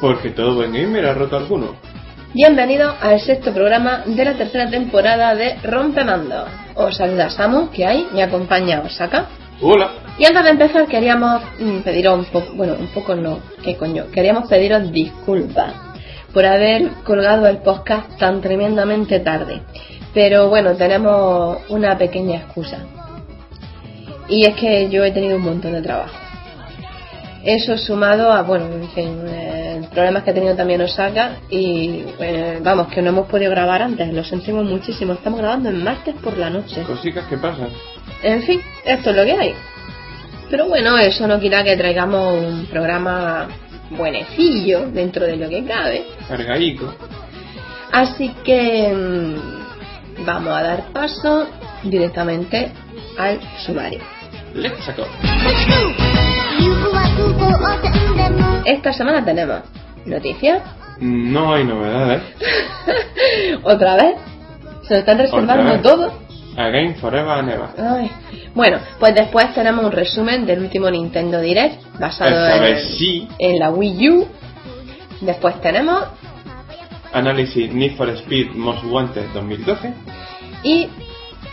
Porque todo buen gamer ha roto alguno. Bienvenido al sexto programa de la tercera temporada de Rompemando. Os saluda Samu, que hay, me acompaña Osaka. Hola. Y antes de empezar queríamos mm, pediros un poco, bueno, un poco no, qué coño, queríamos pediros disculpas por haber colgado el podcast tan tremendamente tarde. Pero bueno, tenemos una pequeña excusa. Y es que yo he tenido un montón de trabajo. Eso sumado a, bueno, en fin, eh, problemas que ha tenido también Osaka y, eh, vamos, que no hemos podido grabar antes, lo sentimos muchísimo. Estamos grabando en martes por la noche. Cositas que pasan. En fin, esto es lo que hay. Pero bueno, eso no quita que traigamos un programa buenecillo dentro de lo que cabe. Cargaico. Así que mm, vamos a dar paso directamente al sumario. Let's go. Esta semana tenemos noticias. No hay novedades. Otra vez. Se lo están reservando todo. Again Forever and Ever. Ay. Bueno, pues después tenemos un resumen del último Nintendo Direct basado sí. en la Wii U. Después tenemos Análisis Need for Speed Most Wanted 2012. y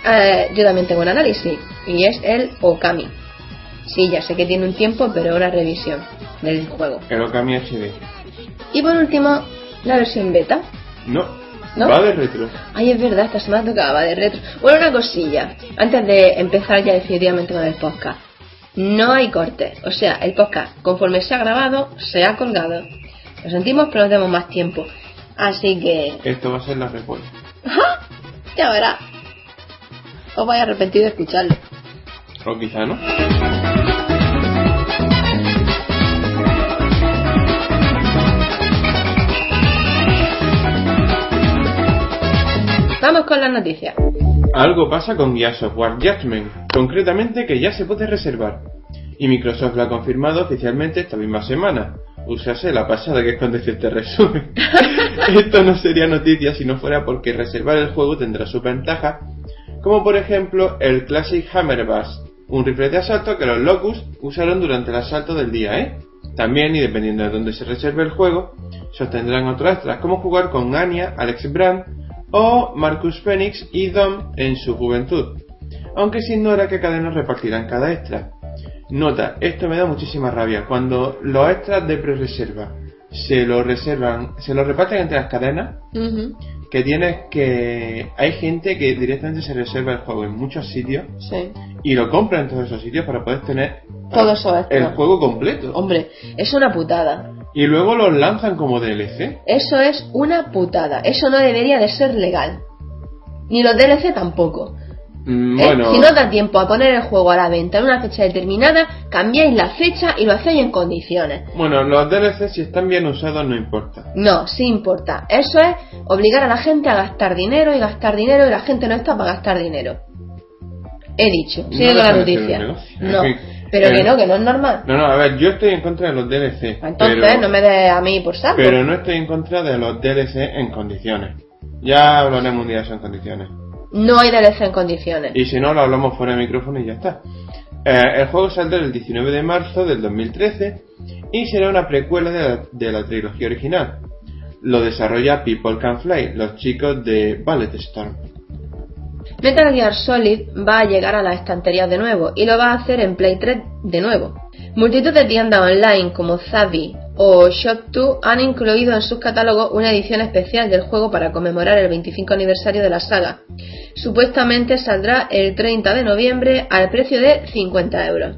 eh, yo también tengo un análisis y es el Okami. Sí, ya sé que tiene un tiempo, pero una revisión del juego. El Okami HD. Y por último, la versión beta. No. ¿No? Va de retro. Ay, es verdad, esta semana tocaba de retro. Bueno, una cosilla, antes de empezar ya definitivamente con el podcast. No hay corte, o sea, el podcast, conforme se ha grabado, se ha colgado. Lo sentimos, pero no tenemos más tiempo. Así que, Esto va a ser la respuesta. ya verá. Os vais a arrepentir de escucharlo. Quizá no. Vamos con las noticias. Algo pasa con Gears of War Judgment, concretamente que ya se puede reservar. Y Microsoft lo ha confirmado oficialmente esta misma semana. Usase la pasada que es cuando dice este resumen. Esto no sería noticia si no fuera porque reservar el juego tendrá su ventaja, como por ejemplo el Classic Hammer Bass, un rifle de asalto que los Locust usaron durante el asalto del día E. También, y dependiendo de dónde se reserve el juego, se obtendrán otros extras, como jugar con Anya, Alex Brand o Marcus Phoenix y Dom en su juventud, aunque se ignora qué cadenas repartirán cada extra. Nota, esto me da muchísima rabia, cuando los extras de pre-reserva se lo reservan, se lo reparten entre las cadenas, que tienes que... hay gente que directamente se reserva el juego en muchos sitios Sí. Y lo compra en todos esos sitios para poder tener Todo eso el juego completo. Hombre, es una putada. Y luego los lanzan como DLC. Eso es una putada. Eso no debería de ser legal. Ni los DLC tampoco. Mm, ¿eh? Bueno, Si no da tiempo a poner el juego a la venta en una fecha determinada, cambiáis la fecha y lo hacéis en condiciones. bueno, los DLC si están bien usados no importa. No, sí importa. Eso es obligar a la gente a gastar dinero y gastar dinero y la gente no está para gastar dinero. He dicho, sigue con la noticia. No, pero que eh, no, que no es normal. No, no, a ver, yo estoy en contra de los DLC. Entonces, pero, no me des a mí por saco. pero no estoy en contra de los DLC en condiciones. Ya hablaremos un día de eso en condiciones. No hay DLC en condiciones. Y si no, lo hablamos fuera de micrófono y ya está. Eh, el juego saldrá el 19 de marzo del 2013 y será una precuela de la, de la trilogía original. Lo desarrolla People Can Fly, los chicos de Ballet Storm. Metal Gear Solid va a llegar a las estanterías de nuevo y lo va a hacer en Play 3 de nuevo. Multitud de tiendas online como Zavi o Shop2 han incluido en sus catálogos una edición especial del juego para conmemorar el 25 aniversario de la saga. Supuestamente saldrá el 30 de noviembre al precio de 50 euros.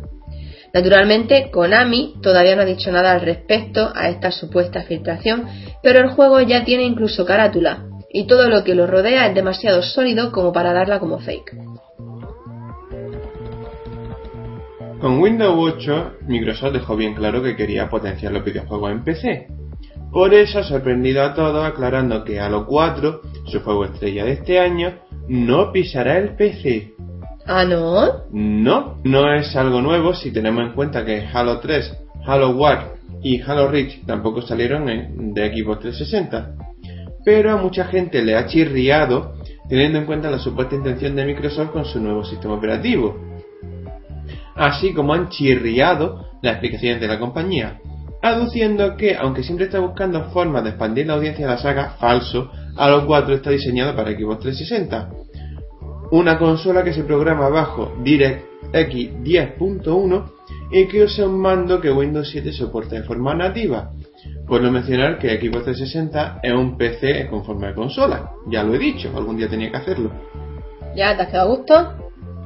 Naturalmente, Konami todavía no ha dicho nada al respecto a esta supuesta filtración, pero el juego ya tiene incluso carátula, y todo lo que lo rodea es demasiado sólido como para darla como fake. Con Windows 8, Microsoft dejó bien claro que quería potenciar los videojuegos en PC. Por eso ha sorprendido a todos aclarando que Halo 4, su juego estrella de este año, no pisará el PC. Ah, ¿no? No, no es algo nuevo si tenemos en cuenta que Halo 3, Halo War y Halo Reach tampoco salieron en- de Xbox 360. Pero a mucha gente le ha chirriado teniendo en cuenta la supuesta intención de Microsoft con su nuevo sistema operativo. Así como han chirriado las explicaciones de la compañía. aduciendo que, aunque siempre está buscando formas de expandir la audiencia de la saga, falso, Halo 4 está diseñado para Xbox 360. Una consola que se programa bajo DirectX 10.1 y que usa un mando que Windows 7 soporta de forma nativa. Por no mencionar que Xbox 360 es un PC con forma de consola. Ya lo he dicho, algún día tenía que hacerlo. ¿Ya te has quedado a gusto?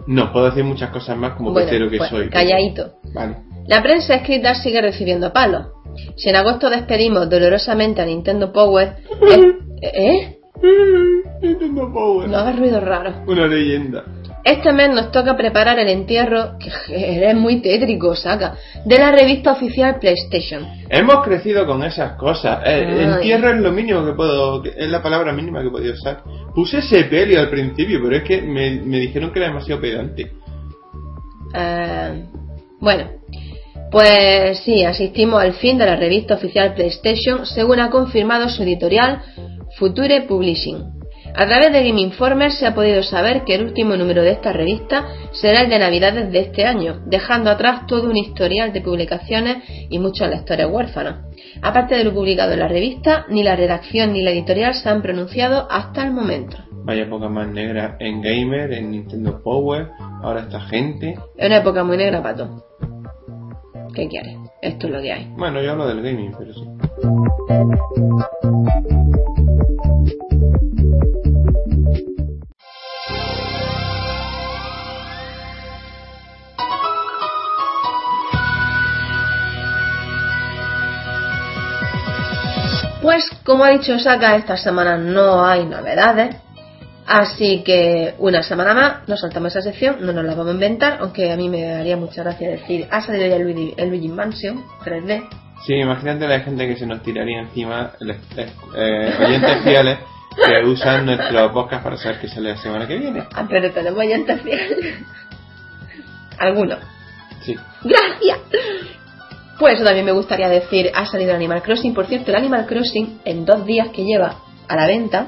No, puedo decir muchas cosas más como Bueno, pecero que pues, soy. calladito. Vale. La prensa escrita sigue recibiendo palos. Si en agosto despedimos dolorosamente a Nintendo Power... ¿Eh? ¿Eh? Nintendo Power. No hagas ruido raro. Una leyenda. Este mes nos toca preparar el entierro, que eres muy tétrico, saca, de la revista oficial PlayStation. Hemos crecido con esas cosas. Eh, entierro es lo mínimo que puedo, es la palabra mínima que podía usar. Puse sepelio al principio, pero es que me, me dijeron que era demasiado pedante. Eh, bueno, pues sí, asistimos al fin de la revista oficial PlayStation, según ha confirmado su editorial Future Publishing. A través de Game Informer se ha podido saber que el último número de esta revista será el de Navidades de este año, dejando atrás todo un historial de publicaciones y muchos lectores huérfanos. Aparte de lo publicado en la revista, ni la redacción ni la editorial se han pronunciado hasta el momento. Vaya poca más negra en Gamer, en Nintendo Power, ahora esta gente. Es una época muy negra, pato. ¿Qué quieres? Esto es lo que hay. Bueno, yo hablo del gaming, pero sí. Pues como ha dicho Saka, esta semana no hay novedades. Así que una semana más nos saltamos esa sección, no nos la vamos a inventar, aunque a mí me haría mucha gracia decir, ha salido ya el Luigi, Mansion 3D. Sí, imagínate la gente que se nos tiraría encima, les- eh, oyentes fieles que usan nuestro podcast para saber que sale la semana que viene. Ah, pero tenemos oyentes fieles. Algunos. Sí. ¡Gracias! Pues eso también me gustaría decir, ha salido el Animal Crossing. Por cierto, el Animal Crossing, en dos días que lleva a la venta,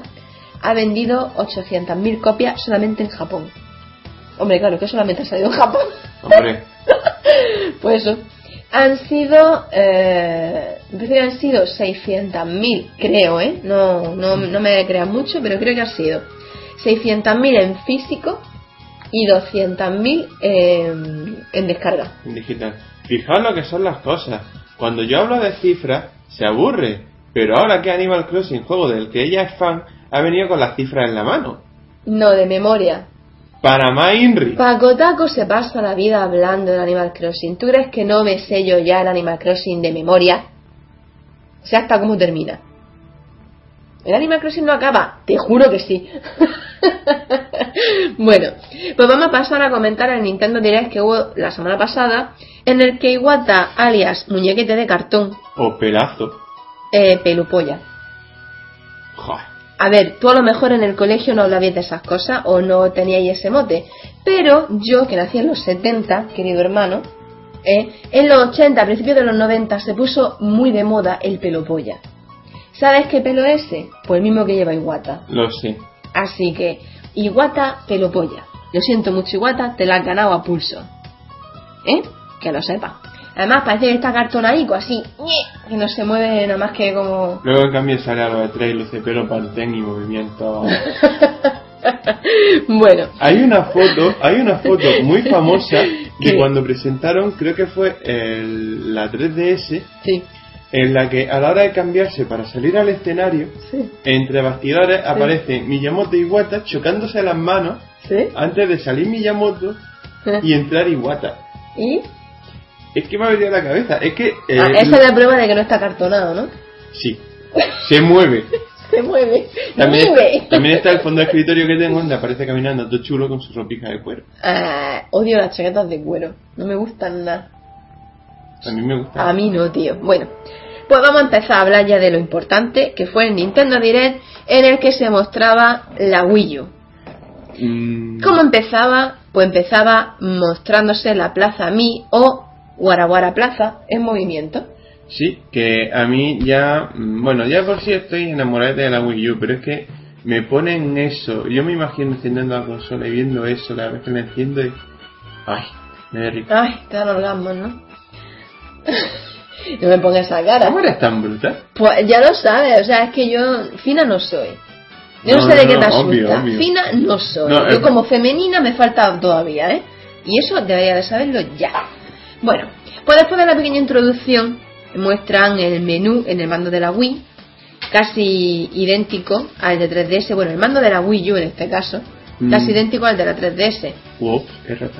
ha vendido 800.000 copias solamente en Japón. Hombre, claro, que solamente ha salido en Japón. Hombre, Pues eso. Han sido, eh, han sido 600.000, creo, ¿eh? No, no, no me crean mucho, pero creo que ha sido 600.000 en físico y 200.000 en, en descarga. en digital. Fijaos lo que son las cosas. Cuando yo hablo de cifras, se aburre. Pero ahora que Animal Crossing, juego del que ella es fan, ha venido con las cifras en la mano. No, de memoria. Para más Inri. Paco Taco se pasa la vida hablando del Animal Crossing. ¿Tú crees que no me sé yo ya el Animal Crossing de memoria? Sé hasta cómo termina. El Animal Crossing no acaba, te juro que sí. bueno, pues vamos a pasar a comentar el Nintendo Direct que hubo la semana pasada, en el que Iwata, alias muñequete de cartón, O pelazo. eh, pelupolla. Joder. A ver, tú a lo mejor en el colegio no hablabas de esas cosas o no teníais ese mote, pero yo, que nací en los 70, querido hermano, eh, en los 80, a principios de los 90, se puso muy de moda el pelo polla. ¿Sabes qué pelo es ese? Pues el mismo que lleva Iguata. Lo sé. Así que, Iguata, pelo polla. Lo siento mucho, Iguata, te la has ganado a pulso. ¿Eh? Que lo sepa. Además, parece que está cartonaico, así, que no se mueve nada más que como... Luego en cambio sale a lo de tres luce pelo, pantén y movimiento. bueno, Hay una foto, hay una foto muy famosa de cuando presentaron, creo que fue el- la 3DS, sí, en la que a la hora de cambiarse para salir al escenario, sí, entre bastidores aparece Miyamoto y Iwata chocándose las manos sí. antes de salir Miyamoto y entrar Iwata. ¿Y? Es que me ha venido a la cabeza, es que... eh, Ah, esa es la prueba de que no está cartonado, ¿no? Sí, se mueve. Se mueve. También, ¡Mueve! también está el fondo de escritorio que tengo donde aparece caminando todo chulo con su ropija de cuero. Ah, odio las chaquetas de cuero. No me gustan nada. A mí me gusta. A mí no, tío. Bueno, pues vamos a empezar a hablar ya de lo importante, que fue el Nintendo Direct, en el que se mostraba la Wii U. Mm, ¿Cómo empezaba? Pues empezaba mostrándose la Plaza Mi o Guaraguara Plaza en movimiento. Sí, que a mí ya, mm, bueno, ya por sí estoy enamorado de la Wii U, pero es que me ponen eso. Yo me imagino encendiendo la consola y viendo eso cada vez que la enciendo y... Ay, me da rico. Ay, te dan orgasmos, ¿no? No me pongas esa cara. ¿Cómo eres tan bruta? Pues ya lo sabes, o sea, es que yo fina no soy. Yo no, No, sé de no, qué te obvio, asusta. obvio. Fina no soy. Yo como femenina me falta todavía, ¿eh? Y eso debería de saberlo ya. Bueno, pues después de la pequeña introducción muestran el menú en el mando de la Wii, casi idéntico al de 3DS, bueno, el mando de la Wii U en este caso, Mm. casi idéntico al de la 3DS. Ups, qué rata.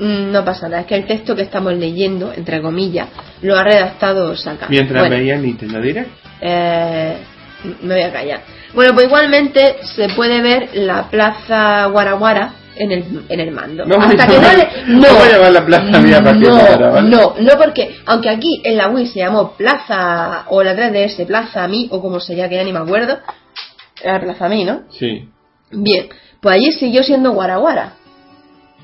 Mm, No pasa nada, es que el texto que estamos leyendo, entre comillas, lo ha redactado Saka. Mientras Bueno, veía Nintendo Direct. eh, me voy a callar. Bueno, pues igualmente se puede ver la plaza Guaraguara en el, en el mando. A Hasta que no le... No, vamos a llamar la plaza mía para que no, no, no, porque aunque aquí en la Wii se llamó Plaza o la 3DS Plaza Mi o como se llama, que ya ni me acuerdo, era Plaza Mi, ¿no? Sí. Bien, pues allí siguió siendo Guaraguara.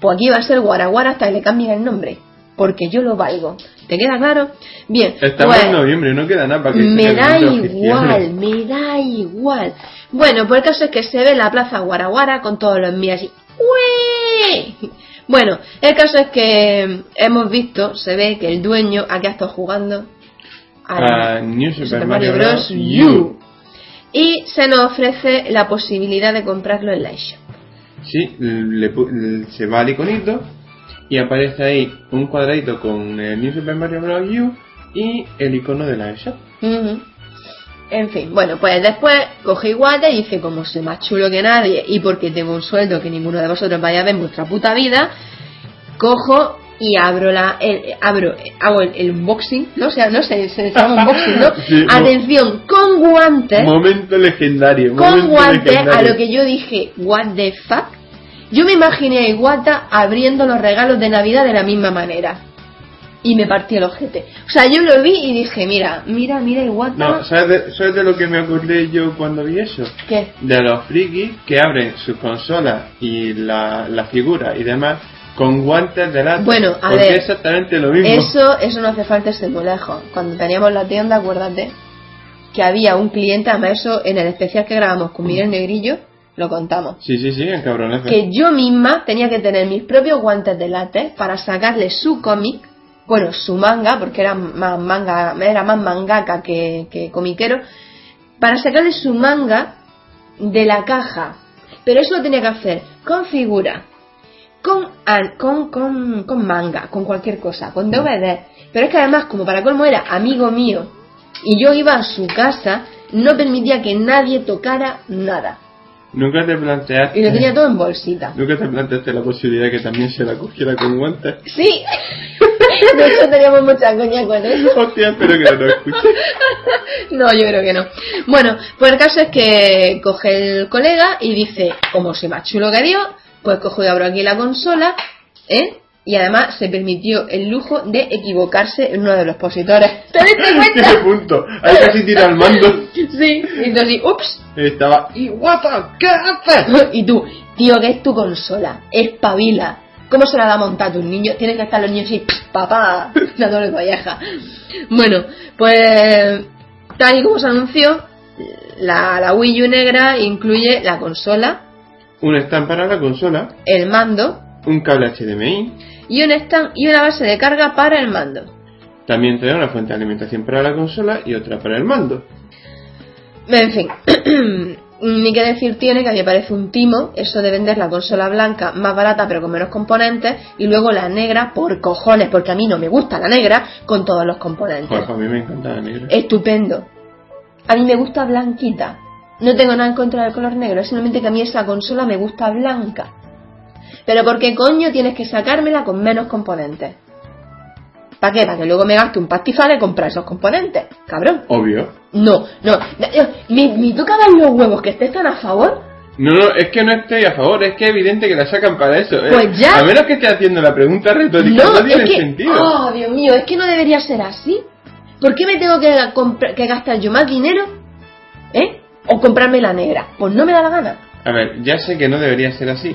Pues aquí va a ser Guaraguara hasta que le cambien el nombre. Porque yo lo valgo. ¿Te queda claro? Bien. Estamos pues, en noviembre, no queda nada para que me da igual, me da igual. Bueno, pues el caso es que se ve la plaza Guaraguara con todos los míos así. Bueno, el caso es que hemos visto, se ve que el dueño aquí ha estado jugando A New Super, Super Mario, Mario Bros. U. Y se nos ofrece la posibilidad de comprarlo en la eShop. Sí, le se va al iconito y aparece ahí un cuadradito con el New Super Mario Bros. U y el icono de la eShop. En fin, bueno, pues después coge igual y dice, como soy más chulo que nadie y porque tengo un sueldo que ninguno de vosotros vaya a ver en vuestra puta vida, cojo y abro la el- abro hago el, el unboxing, no sé, no sé, se llama unboxing, ¿no? Sí, Atención, con guantes, Momento legendario. con momento guantes, a lo que yo dije, what the fuck. Yo me imaginé a Iwata abriendo los regalos de Navidad de la misma manera. Y me partí el ojete. O sea, yo lo vi y dije, mira, mira, mira Iwata. No, ¿sabes de, ¿sabes de lo que me acordé yo cuando vi eso? ¿Qué? De los frikis que abren sus consolas y la, la figura y demás con guantes de lata. Bueno, a ver, exactamente lo mismo. Eso, eso no hace falta ser muy lejos. Cuando teníamos la tienda, acuérdate que había un cliente, además eso en el especial que grabamos con Miguel Negrillo, lo contamos. Sí, sí, sí, en cabrones. Que yo misma tenía que tener mis propios guantes de látex para sacarle su cómic, bueno, su manga, porque era más manga, era más mangaka que, que comiquero, para sacarle su manga de la caja. Pero eso lo tenía que hacer con figura, con, con, con, con manga, con cualquier cosa, con DVD. Pero es que además, como para colmo era amigo mío, y yo iba a su casa, no permitía que nadie tocara nada. Nunca te planteaste. Y lo tenía todo en bolsita. Nunca te planteaste la posibilidad de que también se la cogiera con guantes. Sí. De hecho, teníamos mucha coña con eso. Hostia, espero que no lo escuche. No, yo creo que no. Bueno, pues el caso es que coge el colega y dice, como soy más chulo que Dios, pues cojo y abro aquí la consola, ¿eh? Y además se permitió el lujo de equivocarse en uno de los expositores. ¿Te diste ¿Qué cuenta? punto? Ahí casi tira al mando. Sí. Y así, ups. Estaba. ¿Y guapa? ¿Qué haces? Y tú, tío, que es tu consola, espabila. ¿Cómo se la da a montar a tus niños? Tienen que estar los niños así, papá, dándole colleja. Bueno, pues tal y como se anunció, la, la Wii U negra incluye la consola, Un stand para la consola, el mando un cable HDMI, y un stand y una base de carga para el mando. también trae una fuente de alimentación para la consola y otra para el mando. En fin, ni que decir tiene que a mí me parece un timo eso de vender la consola blanca más barata pero con menos componentes y luego la negra por cojones, porque a mí no me gusta la negra con todos los componentes. Joder, a mí me encanta la negra. Estupendo. A mí me gusta blanquita. No tengo nada en contra del color negro, es simplemente que a mí esa consola me gusta blanca. Pero ¿por qué coño tienes que sacármela con menos componentes? ¿Para qué? Para que luego me gaste un pastizal de comprar esos componentes, cabrón. Obvio. No, no, me, me toca dar los huevos que estés tan a favor. No, no, es que no estoy a favor, es que es evidente que la sacan para eso. ¿eh? Pues ya. A menos que esté haciendo la pregunta retórica, no, tiene es que, sentido. oh Dios mío, es que no debería ser así. ¿Por qué me tengo que, que gastar yo más dinero? ¿Eh? O comprarme la negra. Pues no me da la gana. A ver, ya sé que no debería ser así,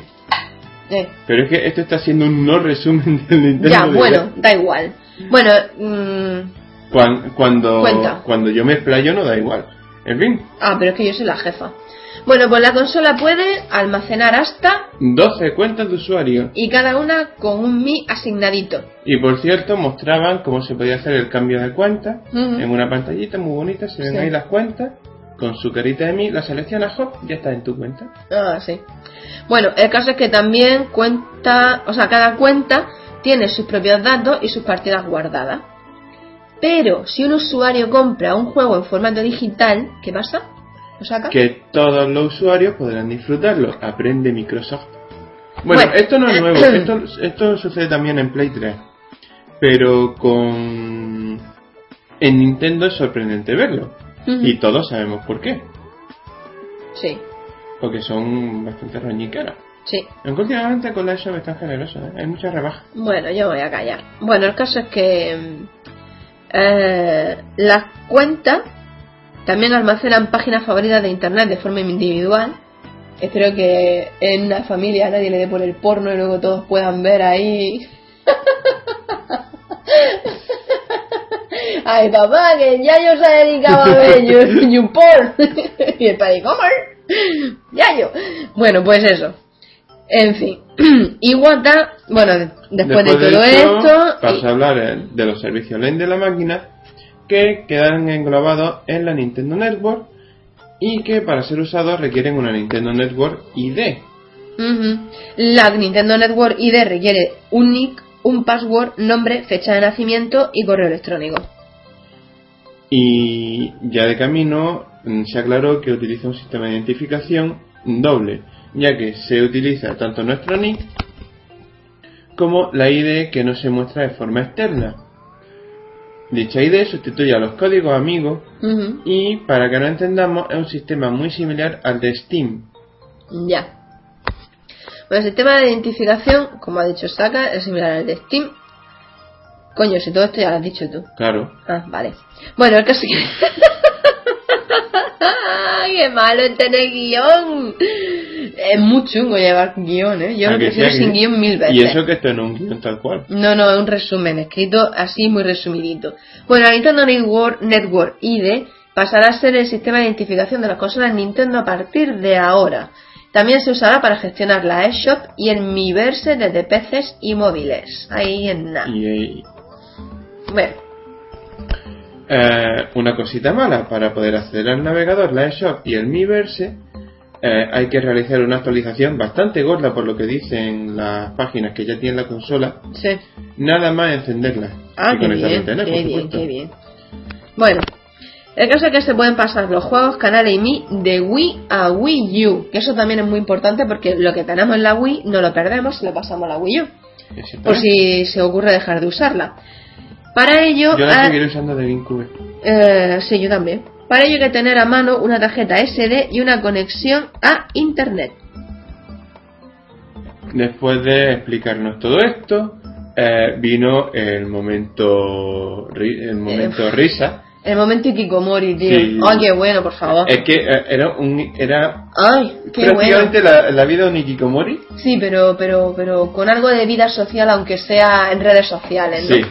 Eh, pero es que esto está siendo un no resumen del Nintendo. ya, bueno, da igual. Bueno, mm, Cuan- cuando, Cuenta. cuando yo me explayo no da igual. En fin, ah, pero es que yo soy la jefa. Bueno, pues la consola puede almacenar hasta 12 cuentas de usuario. y cada una con un Mi asignadito. Y por cierto, mostraban cómo se podía hacer el cambio de cuenta en una pantallita muy bonita. Se ven Sí. ahí las cuentas. Con su carita de mí, la seleccionas, hop, ya está en tu cuenta. Ah, sí. Bueno, el caso es que también cuenta, o sea, cada cuenta tiene sus propios datos y sus partidas guardadas. Pero si un usuario compra un juego en formato digital, ¿qué pasa? ¿Lo saca? Que todos los usuarios podrán disfrutarlo. Aprende Microsoft. Bueno, Bueno. esto no es nuevo. esto, esto sucede también en Play 3. Pero con... En Nintendo es sorprendente verlo. Y todos sabemos por qué. Sí, Porque son bastante roñiqueros. sí. Aunque últimamente con la eShop están generosos, ¿eh? Hay mucha rebaja. Bueno, yo voy a callar. Bueno, el caso es que eh, las cuentas también almacenan páginas favoritas de internet de forma individual. Espero que en una familia nadie le dé por el porno y luego todos puedan ver ahí. Ay, papá, que ya yo se dedicaba a ver you- YouPorn y el padre, ¿cómo? Ya yo. Bueno, pues eso. En fin. Y Wata, bueno, de- después, de todo esto, Pasa a hablar eh, de los servicios online de la máquina que quedan englobados en la Nintendo Network y que para ser usados requieren una Nintendo Network ID. La Nintendo Network ID requiere un nick, un password, nombre, fecha de nacimiento y correo electrónico. Y ya de camino mm, se aclaró que utiliza un sistema de identificación doble, ya que se utiliza tanto nuestro nick como la ID que no se muestra de forma externa. Dicha ID sustituye a los códigos amigos y, para que no entendamos, es un sistema muy similar al de Steam. Ya. Bueno, el sistema de identificación, como ha dicho Saka, es similar al de Steam. Coño, si todo esto ya lo has dicho tú. Claro. Ah, vale. Bueno, el caso que... ¡Qué malo es tener guion! Es muy chungo llevar guion, ¿eh? Yo ¿A lo prefiero sin guion mil veces. Y eso que esto no es un guion tal cual. No, no, es un resumen escrito así muy resumidito. Bueno, la Nintendo Network, Network ID pasará a ser el sistema de identificación de las consolas Nintendo a partir de ahora. También se usará para gestionar la eShop y el Miiverse desde PCs y móviles. Ahí en nada. Y, y- Bueno, eh, una cosita mala, para poder acceder al navegador, la eShop y el Miiverse, eh, hay que realizar una actualización bastante gorda por lo que dicen las páginas que ya tienen la consola, sí. nada más encenderla Ah, y qué bien, internet, qué bien, qué bien. Bueno, el caso es que se pueden pasar los juegos, canales y Mi de Wii a Wii U. Que eso también es muy importante porque lo que tenemos en la Wii no lo perdemos si lo pasamos a la Wii U. Por si se ocurre dejar de usarla. Para ello, Yo la ha- seguiré usando de GameCube. eh, sí, yo también. Para ello hay que tener a mano una tarjeta SD y una conexión a Internet. Después de explicarnos todo esto, eh, vino el momento, el momento Eh, risa. El momento Ikikomori, tío. Sí. Ay, qué bueno, por favor. Es que eh, era un, era Ay, qué bueno. prácticamente la, la vida de un Ikikomori. Sí, pero, pero, pero con algo de vida social, aunque sea en redes sociales, ¿no? Sí.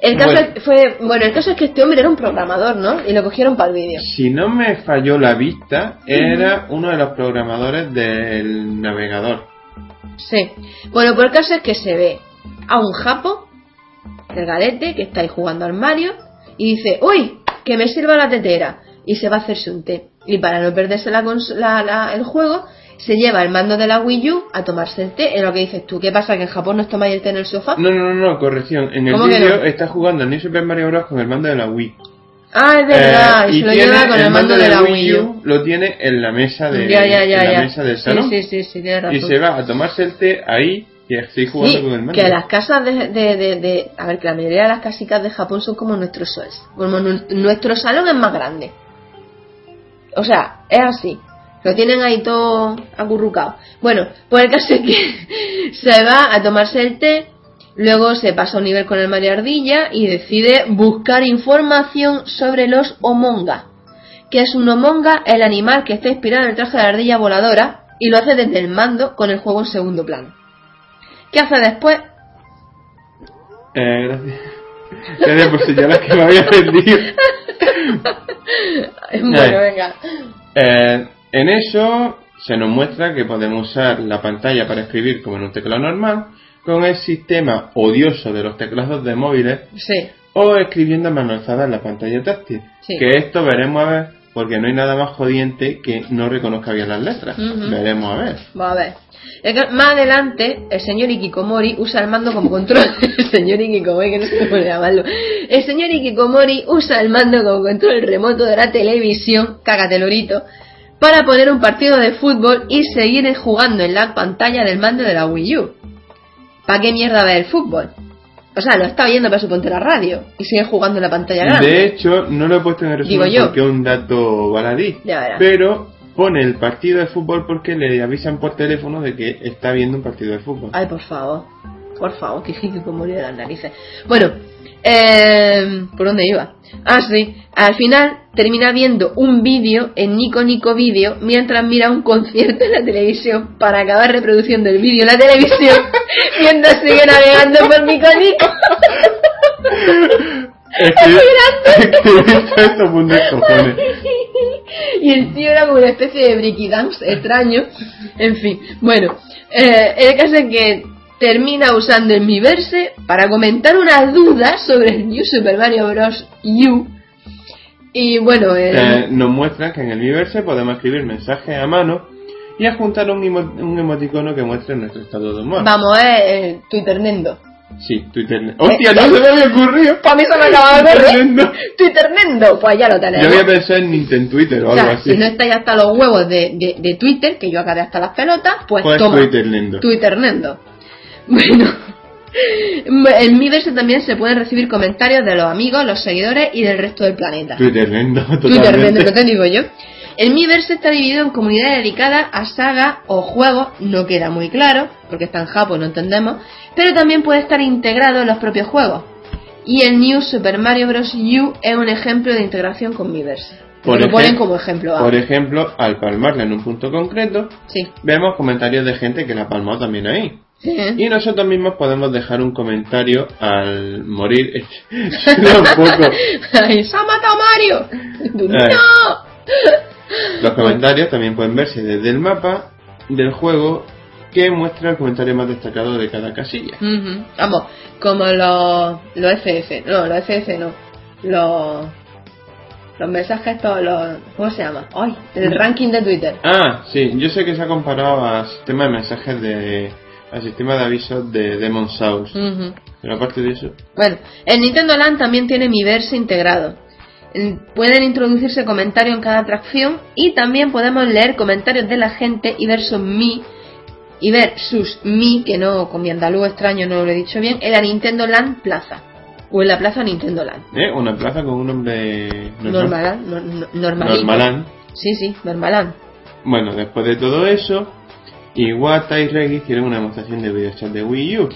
El caso Bueno. es- fue, bueno, el caso es que este hombre era un programador, ¿no? Y lo cogieron para el vídeo. Si no me falló la vista, era uno de los programadores del navegador. Sí. Bueno, pues el caso es que se ve a un japo, el galete, que está ahí jugando al Mario, y dice, uy, que me sirva la tetera. Y se va a hacerse un té. Y para no perderse la la- la- el juego, se lleva el mando de la Wii U a tomarse el té. En lo que dices tú, ¿qué pasa? ¿Que en Japón no tomáis el té en el sofá? No, no, no, no, corrección. En el ¿Cómo que vídeo no? está jugando al New Super Mario Bros. con el mando de la Wii. Ah, es verdad, Eh, y se lo tiene lleva con el mando de la Wii U. Lo tiene en la mesa de ya, ya, ya, en la mesa del salón. sí, sí, sí, tienes razón. y se va a tomarse el té ahí y estoy jugando Sí, con el mando. que las casas de, de, de, de- A ver, que la mayoría de las casicas de Japón son como nuestros soles. Como nu- nuestro salón es más grande. O sea, es así. Lo tienen ahí todo acurrucado. Bueno, pues el caso es que se va a tomarse el té, luego se pasa a un nivel con el Mario Ardilla y decide buscar información sobre los Omonga. Que es un Omonga, el animal que está inspirado en el traje de la ardilla voladora, y lo hace desde el mando con el juego en segundo plano. ¿Qué hace después? Eh, gracias. Gracias por señalar que me había vendido. Bueno, venga. Eh, En eso se nos muestra que podemos usar la pantalla para escribir como en un teclado normal, con el sistema odioso de los teclados de móviles, Sí. o escribiendo a mano alzada en la pantalla táctil. Sí. Que esto veremos a ver, porque no hay nada más jodiente que no reconozca bien las letras. Veremos a ver. Va a ver. Más adelante, el señor Ikikomori usa el mando como control. el señor Ikikomori, que no sé cómo llamarlo. El señor Ikikomori usa el mando como control remoto de la televisión, cágate lorito, para poner un partido de fútbol y seguir jugando en la pantalla del mando de la Wii U. ¿Para qué mierda ver el fútbol? O sea, lo está viendo para suponte la radio y sigue jugando en la pantalla grande. De hecho, no lo he puesto en el Digo resumen yo. porque es un dato baladí. Pero pone el partido de fútbol porque le avisan por teléfono de que está viendo un partido de fútbol. Ay, por favor. Por favor, que Hikikomori de las narices. Bueno, eh, ¿por dónde iba? Ah, sí. Al final termina viendo un vídeo en Nico Nico Video mientras mira un concierto en la televisión para acabar reproduciendo el vídeo en la televisión mientras sigue navegando por Nico Nico. Y el tío era como una especie de breaky dance extraño. En fin, bueno, eh, el caso es que termina usando el Miiverse para comentar unas dudas sobre el New Super Mario Bros. U. Y bueno, eh, Eh, nos muestra que en el Miiverse podemos escribir mensajes a mano y adjuntar un, emo- un emoticono que muestre nuestro estado de humor. vamos, eh, eh, Twitternendo. Sí, Twitter. ¡Hostia, no se me había ocurrido! Para mí se me acaba de ocurrir. Twitternendo. Twitternendo, pues ya lo Yo tenemos. había pensado en Nintendo Twitter o o algo así. si no estáis hasta los huevos de, de, de Twitter, que yo acabé hasta las pelotas, pues, Pues toma. Twitternendo. Twitternendo. Bueno, en Miiverse también se pueden recibir comentarios de los amigos, los seguidores y del resto del planeta. Twitternendo, Twitternendo, totalmente. ¿qué te digo yo? El Miiverse está dividido en comunidades dedicadas a sagas o juegos, no queda muy claro, porque está en Japón, no entendemos, pero también puede estar integrado en los propios juegos. Y el New Super Mario Bros. U es un ejemplo de integración con Miiverse. Por lo ponen como ejemplo. Por ah. ejemplo, al palmarla en un punto concreto, Sí. vemos comentarios de gente que la ha palmado también ahí. Y nosotros mismos podemos dejar un comentario al morir. Un poco. ¡Ay, se ha matado Mario! ¡No! Los comentarios también pueden verse desde el mapa del juego que muestra el comentario más destacado de cada casilla. Ujú. Vamos, como los, los FF, no, los FF no, los, los mensajes, estos, los, ¿cómo se llama? ¡Ay! El ranking de Twitter. Ah, sí, yo sé que se ha comparado al sistema de mensajes de. Al sistema de avisos de Demon Souls. Ujú. Pero aparte de eso. Bueno, el Nintendo Land también tiene Miiverse integrado. En- Pueden introducirse comentarios en cada atracción y también podemos leer comentarios de la gente y ver sus mi y ver sus mi, que no con mi andaluz extraño no lo he dicho bien, en la Nintendo Land Plaza o en la Plaza Nintendo Land. ¿Eh? Una plaza con un nombre. Normalán, no- no-. Normalán. Sí, sí, normalán. Bueno, después de todo eso, Iwata y Reggie hicieron una demostración de videochat de Wii U.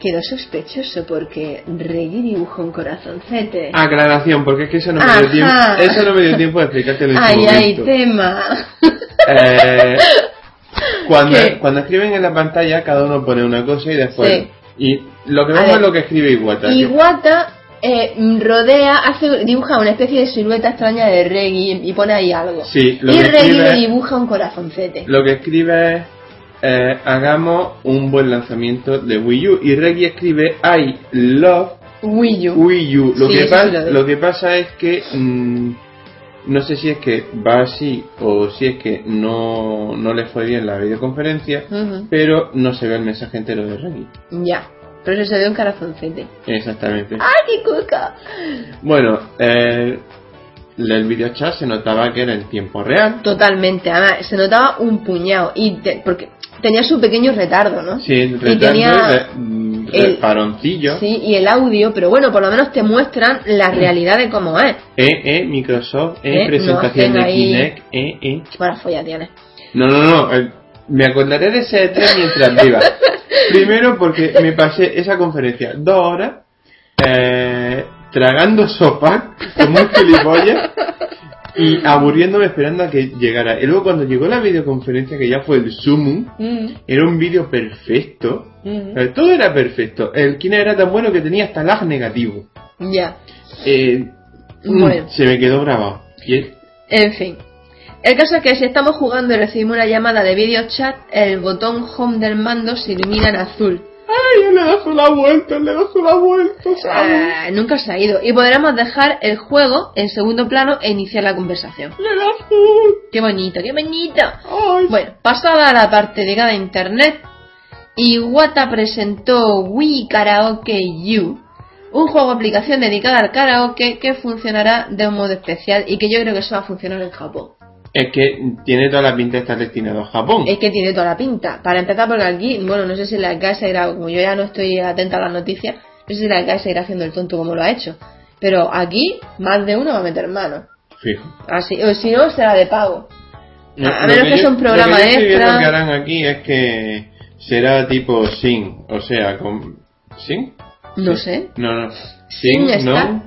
Quedó sospechoso porque Reggie dibuja un corazoncete. Aclaración, porque es que eso no me dio tiempo, eso no me dio tiempo de explicártelo en ay, ay, tema. Eh, cuando, ¿Qué? cuando escriben en la pantalla, cada uno pone una cosa y después. Sí. Y lo que vemos es lo que escribe Iwata. Iwata eh, rodea, hace, dibuja una especie de silueta extraña de Reggie y pone ahí algo. Sí, lo y que Reggie escribe- dibuja un corazoncete. Lo que escribe es. Eh, hagamos un buen lanzamiento de Wii U. Y Reggie escribe I love Wii U. Wii U. Lo, Sí, que, eso pa- sí lo que pasa es que. mm, no sé si es que va así o si es que no, no le fue bien la videoconferencia, pero no se ve el mensaje entero de Reggie. Ya. Pero se ve un corazoncete. Exactamente. ¡Ay, qué cuca! Bueno, eh, el videochat se notaba que era en tiempo real. Totalmente. Además, se notaba un puñado. Y te- porque tenía su pequeño retardo, ¿no? Sí, y retardo tenía de- mm, el- paroncillo. Sí, y el audio, pero bueno, por lo menos te muestran la realidad de cómo es. Eh, eh, Microsoft, eh, Eh, presentación no de Kinect, eh, eh. Para follar tienes. No, no, no, eh, me acordaré de ese E3 mientras viva. Primero porque me pasé esa conferencia dos horas eh, tragando sopa como un gilipollas y aburriéndome esperando a que llegara. Y luego cuando llegó la videoconferencia, que ya fue el Zoom, Mm, era un vídeo perfecto. mm. Eh, todo era perfecto. El Kinect era tan bueno que tenía hasta lag negativo. Ya. Eh, mm, Bueno. Se me quedó grabado. Y es- En fin. El caso es que si estamos jugando y recibimos una llamada de video chat, el botón home del mando se ilumina en azul. ¡Ay, le das la vuelta, le das la vuelta! Ah, nunca se ha ido. Y podremos dejar el juego en segundo plano e iniciar la conversación. ¡Le das azul! ¡Qué bonito, qué bonito! ¡Ay! Bueno, pasada la parte dedicada a internet, Iwata presentó Wii Karaoke U, un juego aplicación dedicada al karaoke que funcionará de un modo especial y que yo creo que eso va a funcionar en Japón. Es que tiene toda la pinta de estar destinado a Japón. Es que tiene toda la pinta. Para empezar, porque aquí, bueno, no sé si la casa irá, como yo ya no estoy atenta a las noticias, no sé si la casa irá haciendo el tonto como lo ha hecho. Pero aquí, más de uno va a meter mano. Fijo. Así, o si no, será de pago. No, A lo menos que yo- sea un programa lo que extra. que harán aquí es que será tipo Sing, o sea, con... ¿Sing? No Sí. sé. No, no. Sin Star. no.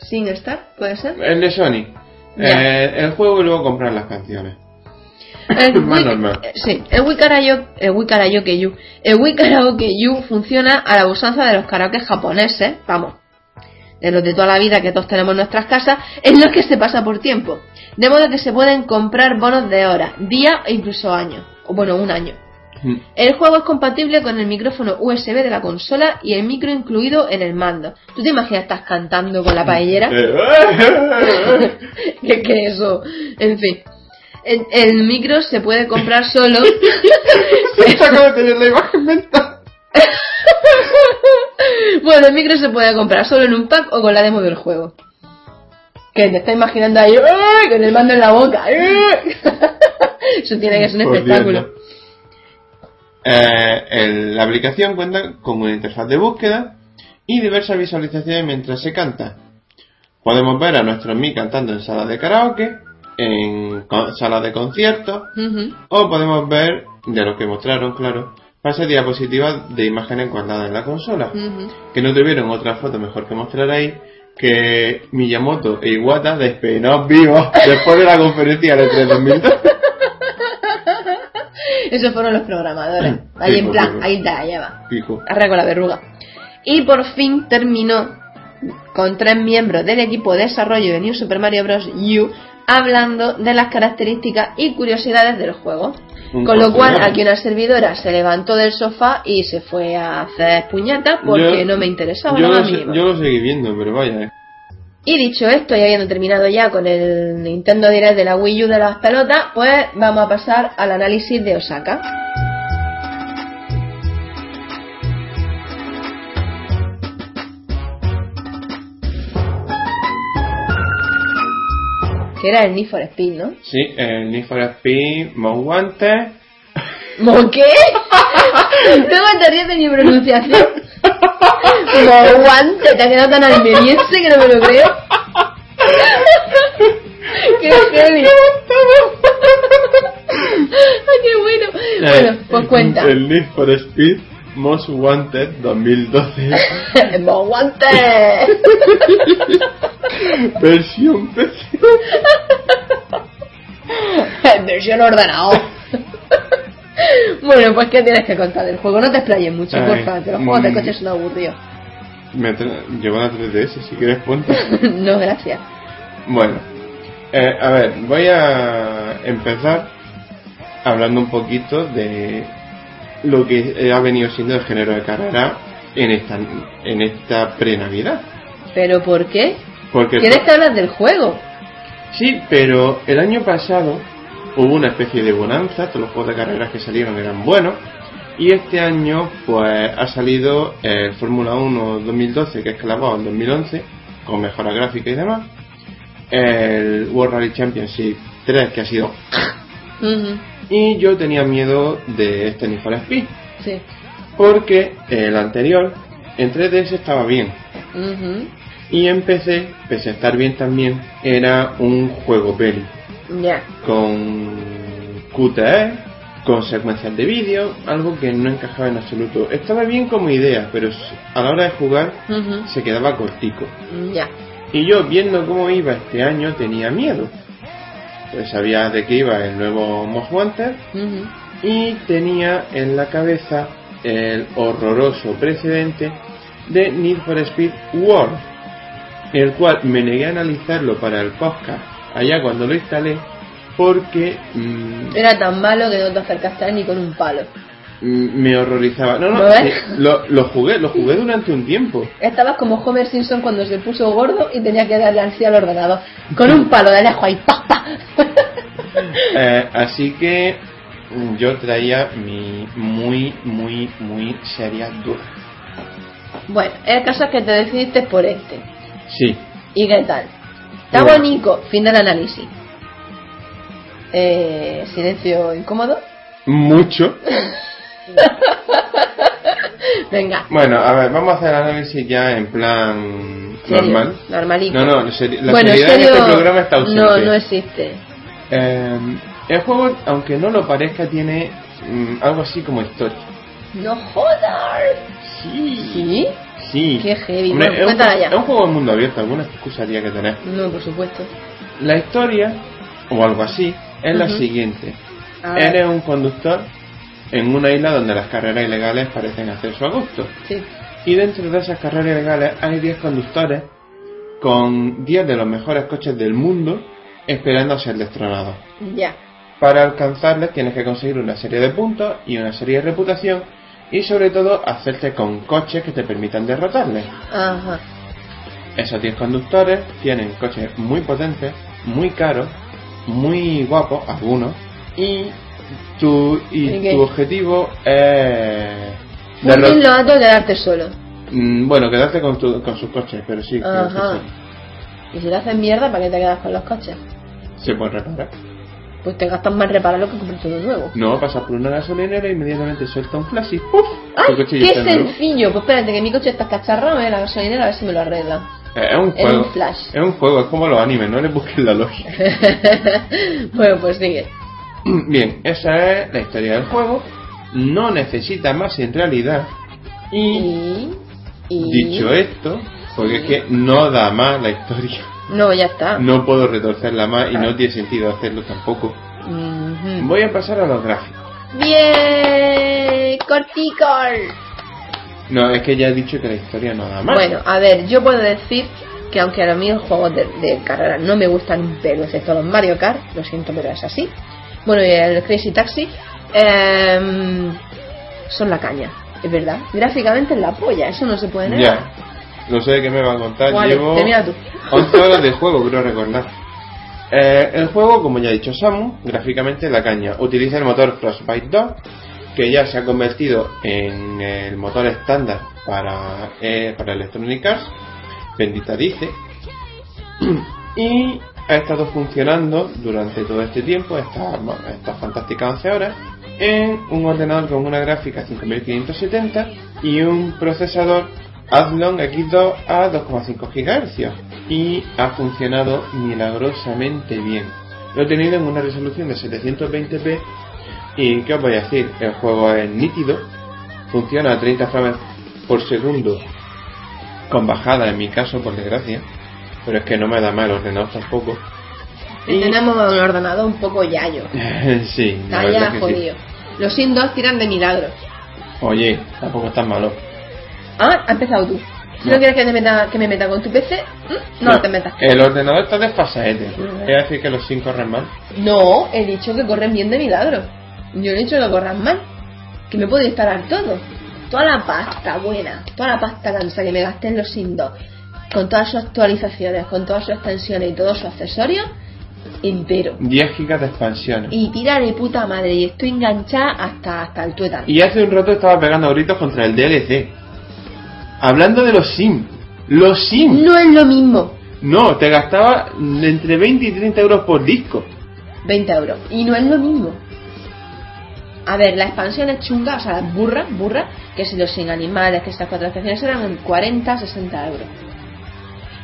Sin Star, puede ser. El de Sony. Eh, el juego y luego comprar las canciones. El Más normal. eh, Sí, el Wii Karaoke, el Wii Karaoke U. El Wii Karaoke U funciona a la usanza de los karaoke japoneses, vamos, de los de toda la vida que todos tenemos en nuestras casas, en los que se pasa por tiempo. De modo que se pueden comprar bonos de horas, día e incluso años, o bueno, un año. Mm. El juego es compatible con el micrófono USB de la consola y el micro incluido en el mando. ¿Tú te imaginas estás cantando con la paellera? Eh, que, que eso, en fin. El, el micro se puede comprar solo. Acabo de tener la imagen mental. bueno, el micro se puede comprar solo en un pack o con la demo del juego. Que te está imaginando ahí ¡ay! con el mando en la boca. ¡ay! Eso tiene que ser un espectáculo. Eh, el- la aplicación cuenta con una interfaz de búsqueda y diversas visualizaciones mientras se canta. Podemos ver a nuestros Mi cantando en salas de karaoke, en salas de conciertos, o podemos ver, de lo que mostraron, claro, pases diapositivas de imágenes guardadas en la consola, que no tuvieron otra foto mejor que mostrar ahí que Miyamoto e Iwata despeinados vivos después de la conferencia de 3 2002. Esos fueron los programadores. Ahí en plan, ahí te la lleva. Fijo. Arregla la verruga. Y por fin terminó con tres miembros del equipo de desarrollo de New Super Mario Bros. U hablando de las características y curiosidades del juego. Un Con lo cual, aquí una servidora se levantó del sofá y se fue a hacer puñetas porque Yo- no me interesaba yo nada lo, mínimo. yo lo seguí viendo, pero vaya, eh. Y dicho esto, y habiendo terminado ya con el Nintendo Direct de la Wii U de las pelotas, pues vamos a pasar al análisis de Osaka. Que era el Need for Speed, ¿no? Sí, el Need for Speed, Most Wanted. ¿Mo qué? no me de mi pronunciación. Moguante, te ha quedado tan almeriense que no me lo creo. ¡Qué heavy! ¡Ay, qué bueno! Bueno, pues cuenta. Eh, El Need for Speed, Most Wanted 2012. ¡Moguante! versión PC. Versión ordenado. Bueno, pues ¿qué tienes que contar del juego? No te explayes mucho, Ay, porfa, que los juegos de coches son aburridos. Me tra- llevo la 3DS, si quieres ponte. no, gracias. Bueno, eh, a ver, voy a empezar hablando un poquito de lo que ha venido siendo el género de carrera en esta, en esta pre-Navidad. ¿Pero por qué? Porque Tienes que hablar del juego. Sí, pero el año pasado hubo una especie de bonanza, todos los juegos de carreras que salieron eran buenos, y este año pues ha salido el Fórmula 1 2012 que es clavado en 2011, con mejora gráfica y demás, el World Rally Championship 3 que ha sido... Y yo tenía miedo de este Need for Speed, Sí. porque el anterior en 3DS estaba bien, y en PC, pese a estar bien también, era un juego peli. Con QTE, con secuencias de vídeo, algo que no encajaba en absoluto. Estaba bien como idea, pero a la hora de jugar se quedaba cortico. Y yo, viendo cómo iba este año, tenía miedo. Pues sabía de qué iba el nuevo Most Wanted y tenía en la cabeza el horroroso precedente de Need for Speed World, el cual me negué a analizarlo para el podcast allá cuando lo instalé porque mm, Era tan malo que no te acercaste a él ni con un palo. mm, me horrorizaba. No, no, eh, lo, lo jugué, lo jugué durante un tiempo. Estabas como Homer Simpson cuando se puso gordo y tenía que darle así al ordenador. Con un palo de lejos ahí, ¡pa, pa! Eh, así que mm, yo traía mi muy, muy, muy seria duda. bueno, el caso es que te decidiste por este. Sí, ¿Y qué tal? Está Bueno. bonito, fin del análisis. Eh, silencio incómodo. mucho. Venga, Bueno, a ver, vamos a hacer el análisis ya en plan serio, normal. normalito. No, no, la bueno, seriedad serio, este programa está ausente. No, no existe. Eh, el juego, aunque no lo parezca, tiene mm, algo así como historia. ¡No jodas! Sí. ¿Sí? Sí. Qué heavy. Hombre, Bueno, es, un, cuéntala ya. es un juego de mundo abierto, alguna excusa habría que tener. No, por supuesto. La historia, o algo así, es la siguiente. Eres un conductor en una isla donde las carreras ilegales parecen hacer su a gusto. Sí. Y dentro de esas carreras ilegales hay 10 conductores con 10 de los mejores coches del mundo esperando a ser destronados. Ya. Para alcanzarles tienes que conseguir una serie de puntos y una serie de reputación y sobre todo hacerte con coches que te permitan derrotarles. Ajá. Esos 10 conductores tienen coches muy potentes, muy caros, muy guapos, algunos, y tu, y tu objetivo es... Lo alto de quedarte solo. Mm, bueno, quedarte con, tu- con sus coches, pero sí, Ajá. Y si te hacen mierda, ¿para qué te quedas con los coches? se puede reparar. Pues te gastas más repararlo que comprar todo nuevo. No, pasas por una gasolinera e inmediatamente suelta un flash y ¡puf! ¡Ay! ¡Qué sencillo! Pues espérate, que mi coche está cacharrado, voy a la gasolinera a ver si me lo arreglan. Eh, Es un En juego. un flash. Es un juego, es como los animes, no le busques la lógica. bueno, pues sigue. Bien, esa es la historia del juego. No necesita más en realidad. Y Y. y... dicho esto, porque es que no da más la historia. No, ya está. No puedo retorcerla más y no tiene sentido hacerlo tampoco. Voy a pasar a los gráficos. Bien, corticol. No, es que ya he dicho que la historia no da más. Bueno, a ver, yo puedo decir que aunque a mí los juegos de, de carrera no me gustan un pelo, excepto los Mario Kart, lo siento, pero es así. Bueno, y el Crazy Taxi em, son la caña, es verdad. Gráficamente es la polla, eso no se puede negar. No sé de qué me va a contar. Vale, Llevo termina tú. 11 horas de juego, creo recordar. Eh, el juego, como ya ha dicho Samu, gráficamente la caña. Utiliza el motor Frostbite 2, que ya se ha convertido en el motor estándar para, eh, para Electronic Arts. Bendita dice. y ha estado funcionando durante todo este tiempo, estas estas fantásticas 11 horas, en un ordenador con una gráfica 5570 y un procesador Athlon X2 a 2,5 GHz y ha funcionado milagrosamente bien. Lo he tenido en una resolución de 720p y ¿qué os voy a decir? El juego es nítido, funciona a 30 frames por segundo con bajada en mi caso por desgracia, pero es que no me da mal el ordenador tampoco. Y tenemos un ordenador un poco yayo. sí, la verdad sí. jodido. Los 2 tiran de milagro. Oye, tampoco es tan malo. Ah, ha empezado tú. Si no, No. quieres que, te meta, que me meta con tu PC, ¿Mm? no, te metas. El ordenador está desfasadete. Es decir que los 5 corren mal. No, he dicho que corren bien de milagro. Yo no he dicho que corran mal. Que me puedo instalar todo. Toda la pasta buena, toda la pasta cansa que me gasté en los 2, con todas sus actualizaciones, con todas sus extensiones y todos sus accesorios, entero. 10 gigas de expansiones. Y tira de puta madre, y estoy enganchada hasta, hasta el tuétano. Y hace un rato estaba pegando gritos contra el DLC. Hablando de los Sims. Los Sims. No es lo mismo. No, te gastaba entre 20 y 30 euros por disco. 20 euros. Y no es lo mismo. A ver, la expansión es chunga, o sea, burra, burra, que si los sin animales, que estas cuatro excepciones eran en 40, 60 euros.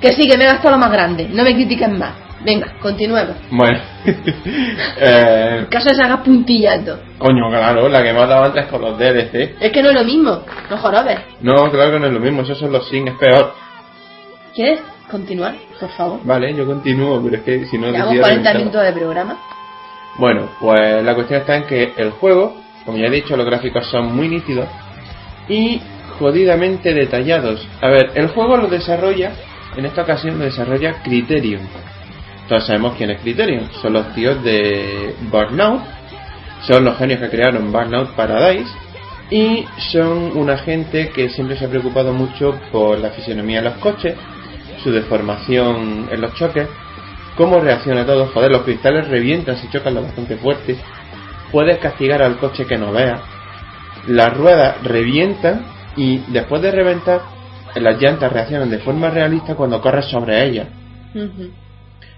Que sí, que me he gastado lo más grande, no me critiquen más. Venga, continuemos. Bueno. eh, El caso que hagas puntillando. coño, claro, la que me has dado antes con los DLC. Es que no es lo mismo, no jorobes. No, claro que no es lo mismo, esos son los Sims, es peor. ¿Quieres continuar, por favor? Vale, yo continúo, pero es que si no Llevamos decía 40 reventaba. minutos de programa. Bueno, pues la cuestión está en que el juego, como ya he dicho, los gráficos son muy nítidos y jodidamente detallados. A ver, el juego lo desarrolla, en esta ocasión lo desarrolla Criterion. Todos sabemos quién es Criterion. Son los tíos de Burnout. Son los genios que crearon Burnout Paradise. Y son una gente que siempre se ha preocupado mucho por la fisionomía de los coches, su deformación en los choques, cómo reacciona todo. Joder, los cristales revientan si chocan lo bastante fuerte. Puedes castigar al coche que no vea. Las ruedas revientan y después de reventar, las llantas reaccionan de forma realista cuando corres sobre ellas.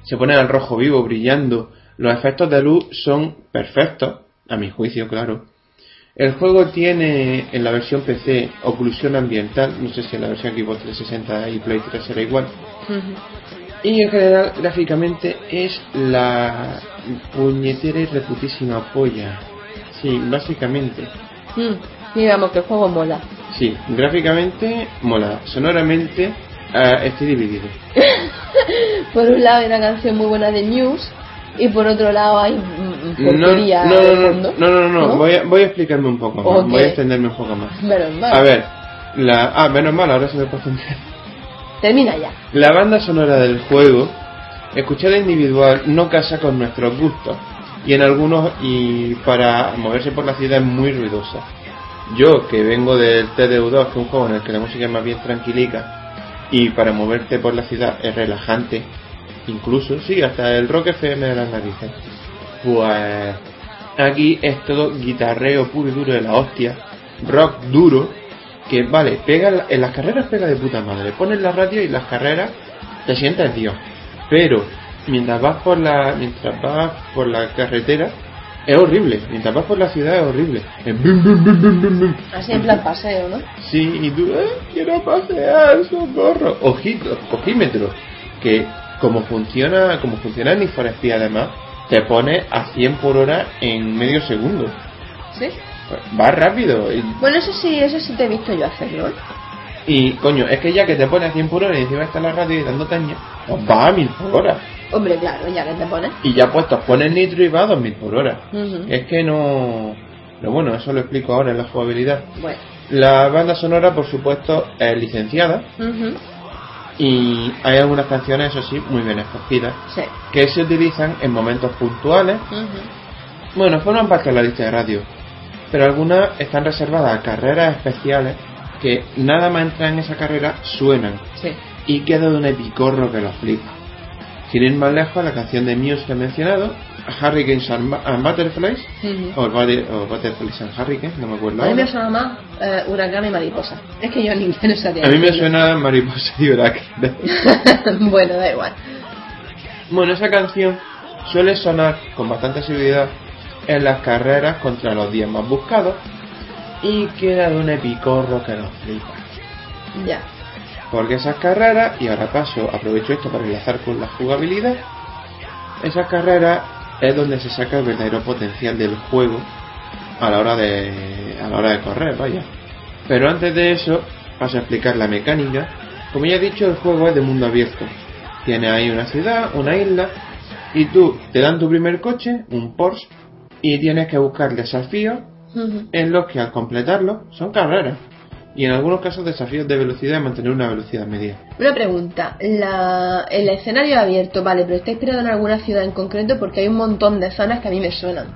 Se ponen al rojo vivo, brillando. Los efectos de luz son perfectos, a mi juicio, claro. El juego tiene en la versión PC oclusión ambiental, no sé si en la versión Xbox 360 y Play 3 será igual. Y en general, gráficamente, es la puñetera y reputísima polla. Sí, básicamente. Mm, Digamos que el juego mola. Sí, gráficamente mola. Sonoramente ah, estoy dividido. Por un lado hay una canción muy buena de News y por otro lado hay mm, No, no, no, no, no, no, no, Voy, a, voy a explicarme un poco más. Voy a extenderme un poco más. Menos mal. A ver, la, ah, menos mal, ahora se me puede entender. Termina ya. La banda sonora del juego, escuchada individual, no casa con nuestros gustos. Y en algunos, y para moverse por la ciudad es muy ruidosa. Yo, que vengo del TDU2, que es un juego en el que la música es más bien tranquilica, y para moverte por la ciudad es relajante, incluso, sí, hasta el rock FM de las narices. Pues aquí es todo guitarreo puro y duro de la hostia, rock duro, que vale, pega en la- en las carreras pega de puta madre, pones la radio y las carreras te sientes Dios. Pero mientras vas por la mientras vas por la carretera es horrible, mientras vas por la ciudad es horrible. Es bum, bum, bum. Así en plan paseo, ¿no? Sí, y tú, "Eh, quiero pasear, socorro. Ojito, ojímetro, que como funciona, como funciona en Speed además, te pone a 100 por hora en medio segundo. Sí. Va rápido. Y, Bueno, eso sí, eso sí te he visto yo hacerlo. ¿eh? y, coño, es que ya que te pone a 100 por hora y encima está la radio y dando taña, pues va a 1000 por hora. Hombre, claro, ya que te pones. Y ya puestos pones nitro y va a 2000 por hora. Es que no. Pero bueno, eso lo explico ahora en la jugabilidad. Bueno. La banda sonora, por supuesto, es licenciada. Y hay algunas canciones, eso sí, muy bien escogidas, Sí. que se utilizan en momentos puntuales. Ujú. Bueno, forman parte de la lista de radio, pero algunas están reservadas a carreras especiales que nada más entrar en esa carrera suenan Sí. y queda de un epicorro que los flipa. Sin ir más lejos, la canción de Muse que he mencionado, Hurricanes and, Butterflies, o, Butter- o Butterflies and Hurricanes, no me acuerdo. A mí me suena más eh, huracán y mariposa. Es que yo inglés no sabía. A mí me suena Mariposa y Huracán. bueno, da igual. Bueno, esa canción suele sonar con bastante seguridad en las carreras contra los 10 más buscados y queda de un epicorro que nos flipa. Ya. Porque esas carreras, y ahora paso, aprovecho esto para enlazar con la jugabilidad, esas carreras es donde se saca el verdadero potencial del juego a la hora de, a la hora de correr, vaya. Pero antes de eso, paso a explicar la mecánica. Como ya he dicho, el juego es de mundo abierto. Tiene ahí una ciudad, una isla, y tú te dan tu primer coche, un Porsche, y tienes que buscar desafíos en los que al completarlo son carreras. Y en algunos casos desafíos de velocidad y mantener una velocidad media. Una pregunta. La, el escenario abierto, vale, pero está inspirado en alguna ciudad en concreto porque hay un montón de zonas que a mí me suenan.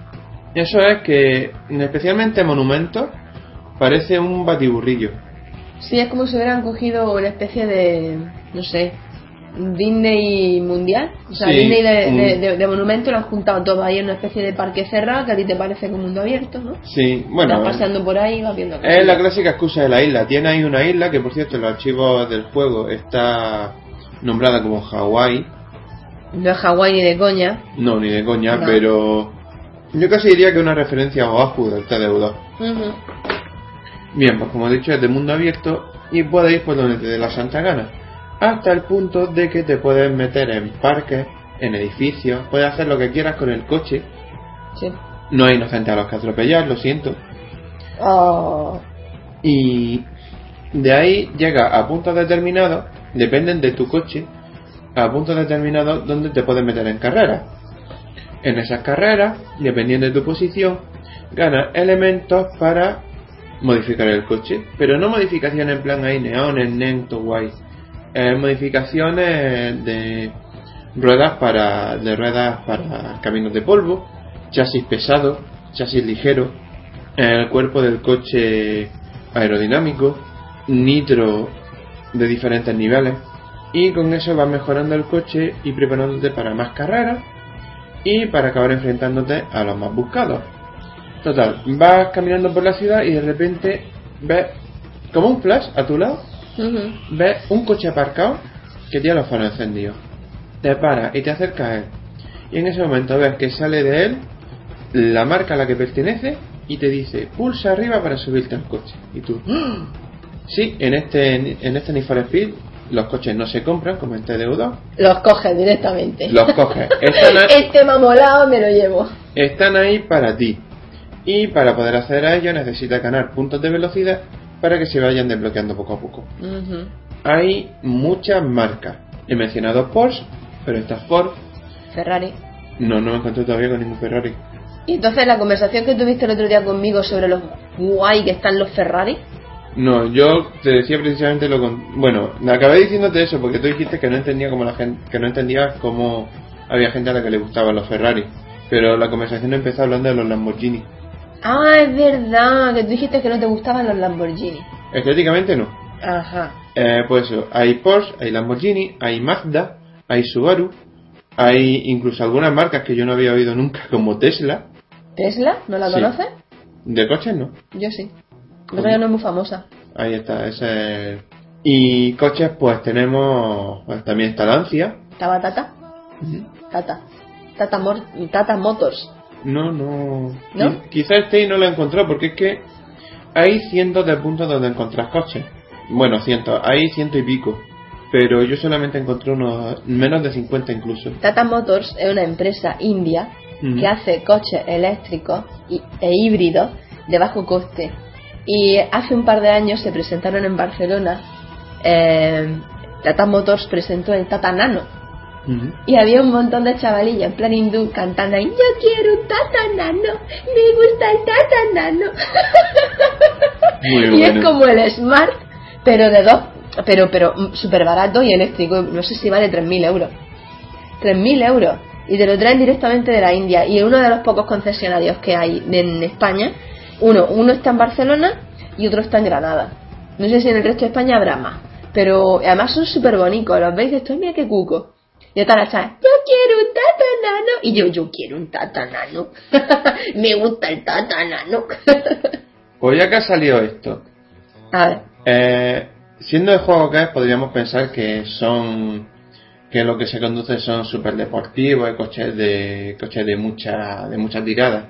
Eso es que, especialmente monumentos, parece un batiburrillo. Sí, es como si hubieran cogido una especie de, no sé, Disney mundial. O sea, Sí, Disney de, de, de- de monumento lo han juntado todo ahí en una especie de parque cerrado que a ti te parece como un mundo abierto, ¿no? Sí, bueno, Estás paseando por ahí y vas viendo es la clásica excusa de la isla. Tiene ahí una isla que, por cierto, en los archivos del juego está nombrada como Hawái. No es Hawái ni de coña. No, ni de coña, No. pero yo casi diría que una referencia a Oahu del TDU2. Ujú. Bien, pues como he dicho, es de mundo abierto y puedes ir por donde te dé la santa gana. Hasta el punto de que te puedes meter en parques, en edificios, puedes hacer lo que quieras con el coche. Sí. No hay inocentes a los que atropellar, lo siento. Oh. Y de ahí llega a puntos determinados, dependen de tu coche, a puntos determinados donde te puedes meter en carreras. En esas carreras, dependiendo de tu posición, ganas elementos para modificar el coche. Pero no modificaciones en plan ahí neones, nento, guay. Eh, modificaciones de ruedas para de ruedas para caminos de polvo, chasis pesado, chasis ligero, el cuerpo del coche aerodinámico, nitro de diferentes niveles y con eso vas mejorando el coche y preparándote para más carreras y para acabar enfrentándote a los más buscados. Total, vas caminando por la ciudad y de repente ves como un flash a tu lado, Ves un coche aparcado que tiene los faros encendidos. Te para y te acerca a él. Y en ese momento ves que sale de él la marca a la que pertenece y te dice pulsa arriba para subirte al coche. Y tú, ¡Ah! sí, en este, en este Need for Speed los coches no se compran como en TDU2, Los coges directamente. los coges. Están, Este mamolado me lo llevo. están ahí para ti. Y para poder acceder a ello necesitas ganar puntos de velocidad para que se vayan desbloqueando poco a poco. Hay muchas marcas. He mencionado Porsche, pero esta Ford. Ferrari. No, no me encontré todavía con ningún Ferrari. Y entonces la conversación que tuviste el otro día conmigo sobre los guay que están los Ferrari. No, yo te decía precisamente lo con... Bueno, me acabé diciéndote eso porque tú dijiste que no entendía cómo la gente, que no entendías cómo había gente a la que le gustaban los Ferrari. Pero la conversación empezó hablando de los Lamborghini. Ah, es verdad, que tú dijiste que no te gustaban los Lamborghini. Estéticamente no. Ajá. Eh, pues eso, hay Porsche, hay Lamborghini, hay Mazda, hay Subaru, hay incluso algunas marcas que yo no había oído nunca como Tesla. ¿Tesla? ¿No la Sí. conoces? De coches no. Yo sí. Pero ella no es muy famosa. Ahí está, ese es- Y coches pues tenemos, pues también está Lancia. ¿Estaba Tata? Tata. Tata, Mor- Tata Motors. No, no. ¿No? Qui- Quizá este y no lo encontró porque es que hay cientos de puntos donde encontrar coches. Bueno, cientos, hay ciento y pico. Pero yo solamente encontré unos menos de 50 incluso. Tata Motors es una empresa india que hace coches eléctricos y- e híbridos de bajo coste. Y hace un par de años se presentaron en Barcelona. eh, Tata Motors presentó el Tata Nano. Y había un montón de chavalillas en plan hindú cantando ahí, yo quiero un Tata Nano, me gusta el Tata Nano. Muy y es como el Smart, pero de dos, pero pero súper barato y eléctrico, no sé si vale 3.000 euros. 3.000 euros. Y te lo traen directamente de la India. Y uno de los pocos concesionarios que hay en España, uno, uno está en Barcelona y otro está en Granada. No sé si en el resto de España habrá más. Pero además son súper bonitos. Los veis, esto mira qué cuco. Y están las chavas, yo quiero un tata nano. Y yo, yo quiero un tata nano. Me gusta el tata nano. Pues ya que ha salido esto, A ver. eh, siendo el juego que es, podríamos pensar que son que lo que se conduce son super deportivos coches de coches de mucha de mucha tirada.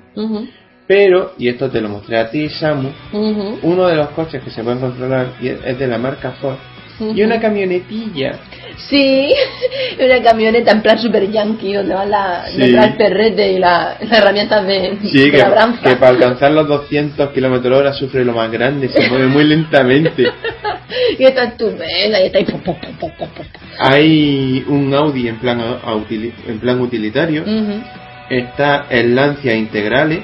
Pero y esto te lo mostré a ti, Samu, uno de los coches que se pueden controlar es de la marca Ford y una camionetilla. Sí, una camioneta en plan super yankee donde van la, Sí. el perrete y la- las herramientas de, Sí, de que, para alcanzar los 200 kilómetros hora sufre lo más grande, se mueve muy lentamente. Y está estupenda y está ahí. Hay un Audi en plan, en plan utilitario, está el Lancia Integrale.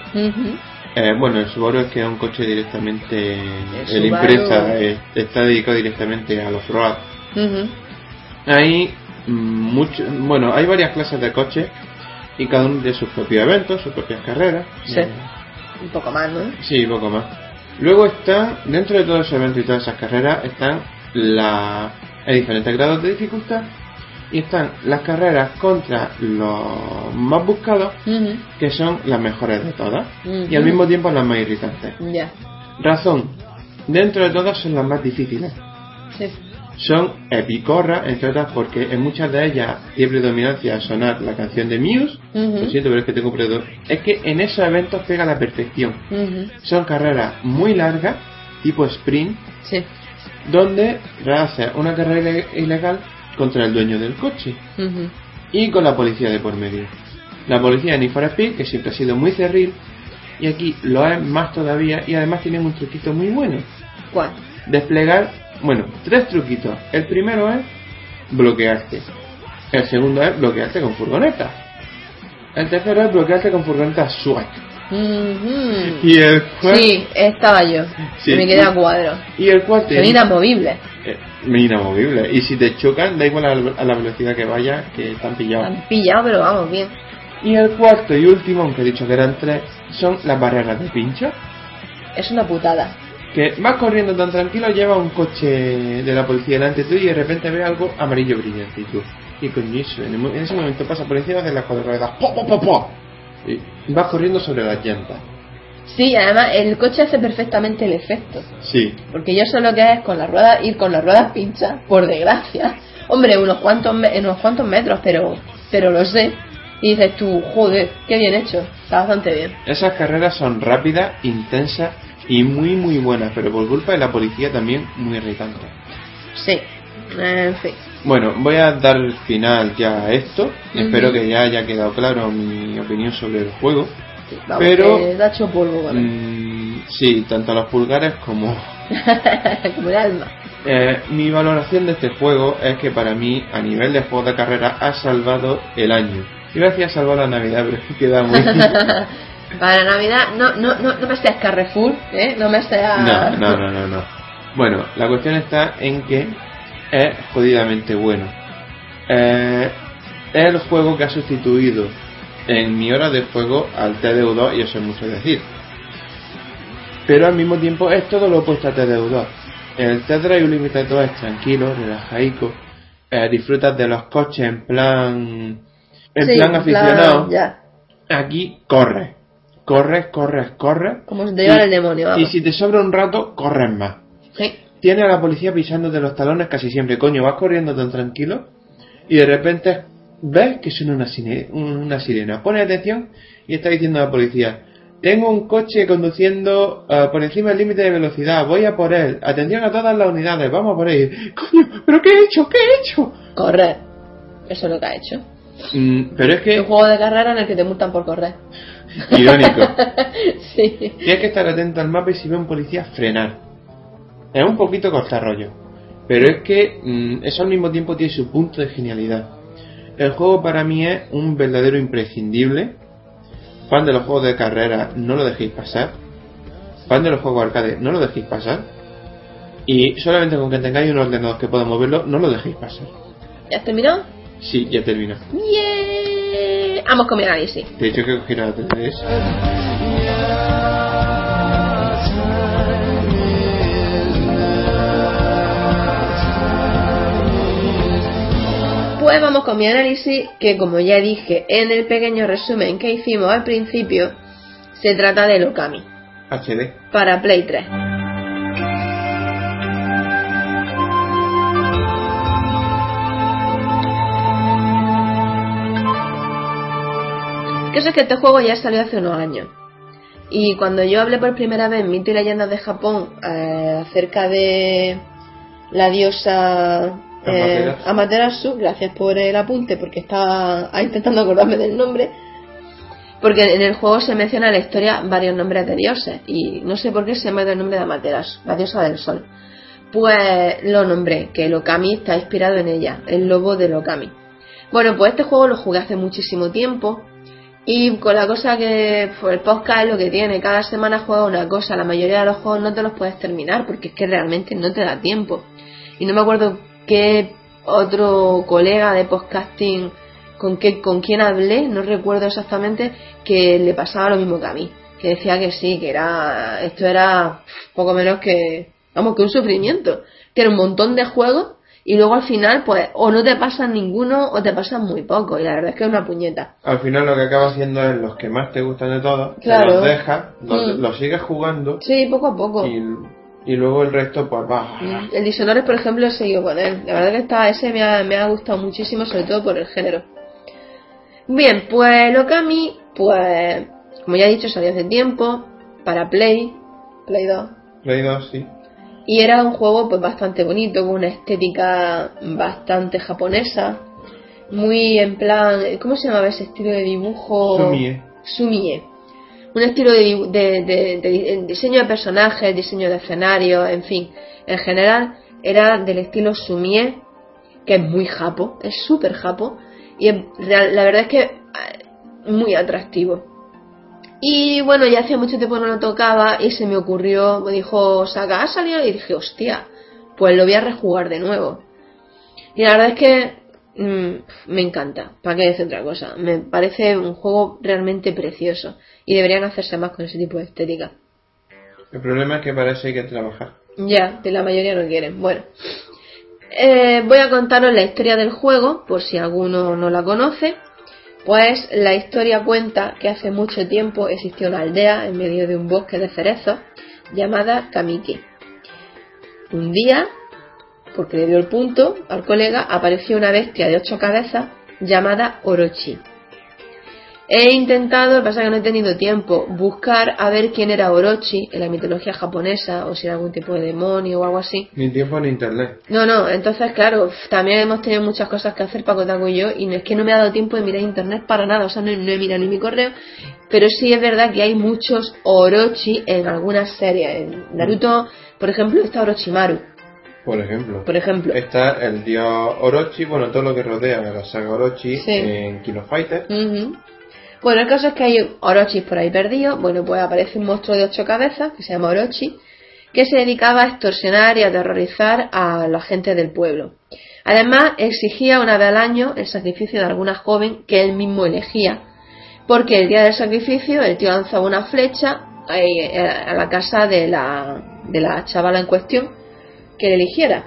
Eh, bueno, el Subaru es que es un coche directamente. El Subaru- empresa está dedicado directamente a los road. Ujú. Hay mm, mucho, bueno, hay varias clases de coches y cada uno tiene sus propios eventos, sus propias carreras. Sí. Eh, Un poco más, ¿no? sí, poco más. Luego está, dentro de todos esos eventos y todas esas carreras, están la, hay diferentes grados de dificultad y están las carreras contra los más buscados, que son las mejores de todas, y al mismo tiempo las más irritantes. Razón. Dentro de todas son las más difíciles. Sí. Son epicorras, entre otras porque en muchas de ellas tiene predominancia sonar la canción de Muse. Lo siento, pero es que tengo predo. Es que en esos eventos pega la perfección. Son carreras muy largas, tipo sprint, Sí. donde hace una carrera ile- ilegal contra el dueño del coche y con la policía de por medio. La policía de Need Speed, que siempre ha sido muy cerril, y aquí lo es más todavía, y además tienen un truquito muy bueno. ¿Cuál? desplegar, bueno, tres truquitos. El primero es bloquearte. El segundo es bloquearte con furgoneta. El tercero es bloquearte con furgoneta SWAT. Y el cuarto, Sí, estaba yo. Sí. Me quedé a cuadro. y el cuarto, Son inamovibles. Eh, inamovible. Y si te chocan, da igual a la, a la velocidad que vayas, que están pillados. Han pillado, pero vamos, bien. Y el cuarto y último, aunque he dicho que eran tres, son las barreras de pincho. Es una putada. Que vas corriendo tan tranquilo, lleva un coche de la policía delante tuyo y de repente ves algo amarillo brillante. Y tú, ¿qué coño es eso? En ese momento pasa por encima de las cuatro ruedas. ¡Po, po, po, po! Y vas corriendo sobre las llantas. Sí, además el coche hace perfectamente el efecto. Sí, Porque yo sé lo que es con las ruedas, ir con las ruedas pinchas, por desgracia. Hombre, unos cuantos, me- unos cuantos metros, pero, pero lo sé. Y dices tú, joder, qué bien hecho. Está bastante bien. esas carreras son rápidas, intensas y muy muy buenas, pero por culpa de la policía también muy irritantes. Sí. En fin. Bueno, voy a dar final ya a esto. Espero que ya haya quedado claro mi opinión sobre el juego. Vamos, Pero- da hecho polvo él. Mm, sí, tanto a los pulgares como... Como el alma. Eh, mi valoración de este juego es que para mí, a nivel de juego de carrera, ha salvado el año. Iba a decir ha salvado la Navidad, pero es que queda muy... Para Navidad, no, no, no, no me seas Carrefour, ¿eh? No me seas... No, no, no, no, no. Bueno, la cuestión está en que es jodidamente bueno. Eh, es el juego que ha sustituido en mi hora de juego al TDU2 y eso es mucho decir. Pero al mismo tiempo es todo lo opuesto a TDU2. El T-Drive Limited 2 es tranquilo, relajaico, eh, disfrutas de los coches en plan en Sí, plan aficionado. ya. Aquí corres, corres, corres, corres. Como si te llevara el demonio, Y si te sobra un rato, corres más. Sí. Tiene a la policía pisándote los talones casi siempre. Coño, vas corriendo tan tranquilo y de repente ves que suena una, sine- una sirena. Pone atención y está diciendo a la policía: Tengo un coche conduciendo ah, por encima del límite de velocidad. Voy a por él. Atención a todas las unidades. Vamos a por él. Coño, ¿pero qué he hecho? ¿Qué he hecho? Correr. Eso es lo que ha hecho. Mm, pero es Un que, juego de carrera en el que te multan por correr. irónico. sí. Tienes que estar atento al mapa y si ve un policía, frenar. Es un poquito cortar rollo. Pero es que mm, eso al mismo tiempo tiene su punto de genialidad. El juego para mí es un verdadero imprescindible. Fan de los juegos de carrera, no lo dejéis pasar. Fan de los juegos arcade, no lo dejéis pasar. Y solamente con que tengáis un ordenador que pueda moverlo, no lo dejéis pasar. ¿Ya has terminado? Sí, ya termina. Yeah. Vamos con mi análisis. De hecho, que cogiera la 3DS. Pues vamos con mi análisis, que como ya dije en el pequeño resumen que hicimos al principio, se trata de Okami, HD. para Play 3. Que eso es que este juego ya salió hace unos años. Y cuando yo hablé por primera vez en Mito y Leyendas de Japón eh, acerca de la diosa eh, Amaterasu. Gracias por el apunte porque estaba ah, intentando acordarme del nombre, porque en el juego se menciona en la historia varios nombres de dioses y no sé por qué se me da el nombre de Amaterasu, la diosa del sol. Pues lo nombré, que el Okami está inspirado en ella, el lobo del Okami. Bueno, pues este juego lo jugué hace muchísimo tiempo y con la cosa que pues, el podcast es lo que tiene, cada semana juega una cosa, la mayoría de los juegos no te los puedes terminar porque es que realmente no te da tiempo. Y no me acuerdo qué otro colega de podcasting con qué con quién hablé, no recuerdo exactamente, que le pasaba lo mismo que a mí, que decía que sí, que era esto era poco menos que vamos, que un sufrimiento, que era un montón de juegos y luego al final pues o no te pasan ninguno o te pasan muy poco y la verdad es que es una puñeta. Al final lo que acaba haciendo es los que más te gustan de todos, Claro. te los dejas, los, Mm. los sigues jugando Sí, poco a poco. y, y luego el resto pues va. El Dishonored, por ejemplo, he seguido con él. La verdad que está, ese me ha, me ha gustado muchísimo, sobre todo por el género. Bien, pues lo que a mí, pues, como ya he dicho, salió hace tiempo, para Play, Play 2. Play 2, sí. Y era un juego pues bastante bonito, con una estética bastante japonesa. Muy en plan, ¿cómo se llamaba ese estilo de dibujo? Sumie. Sumie. Un estilo de, diseño de personajes, diseño de escenario, en fin. En general era del estilo Sumie, que es muy japo, es súper japo. Y es la verdad es que eh, muy atractivo. Y bueno, ya hacía mucho tiempo no lo tocaba y se me ocurrió, me dijo, Saga, ¿ha salido? Y dije, hostia, pues lo voy a rejugar de nuevo. Y la verdad es que mm, me encanta, para qué decir otra cosa. Me parece un juego realmente precioso y deberían hacerse más con ese tipo de estética. El problema es que para eso hay que trabajar. Ya, de la mayoría no quieren. Bueno, eh, voy a contaros la historia del juego, por si alguno no la conoce. Pues la historia cuenta que hace mucho tiempo existió una aldea en medio de un bosque de cerezos llamada Kamiki. Un día, porque le dio el punto al colega, apareció una bestia de ocho cabezas llamada Orochi. He intentado, lo que pasa es que no he tenido tiempo, buscar a ver quién era Orochi en la mitología japonesa o si era algún tipo de demonio o algo así. Ni tiempo ni internet. No, no, entonces claro, también hemos tenido muchas cosas que hacer para Kotaku y yo y no es que no me ha dado tiempo de mirar internet para nada, o sea, no, no he mirado ni mi correo, pero sí es verdad que hay muchos Orochi en algunas series. En Naruto, por ejemplo, está Orochimaru. Por ejemplo. Por ejemplo. Está el dios Orochi, bueno, todo lo que rodea a la saga Orochi Sí. en Kino Fighter. Bueno, el caso es que hay Orochis por ahí perdidos. Bueno, pues aparece un monstruo de ocho cabezas que se llama Orochi, que se dedicaba a extorsionar y a aterrorizar a la gente del pueblo. Además, exigía una vez al año el sacrificio de alguna joven que él mismo elegía, porque el día del sacrificio el tío lanzaba una flecha ahí, eh, a la casa de la, de la chavala en cuestión que le eligiera.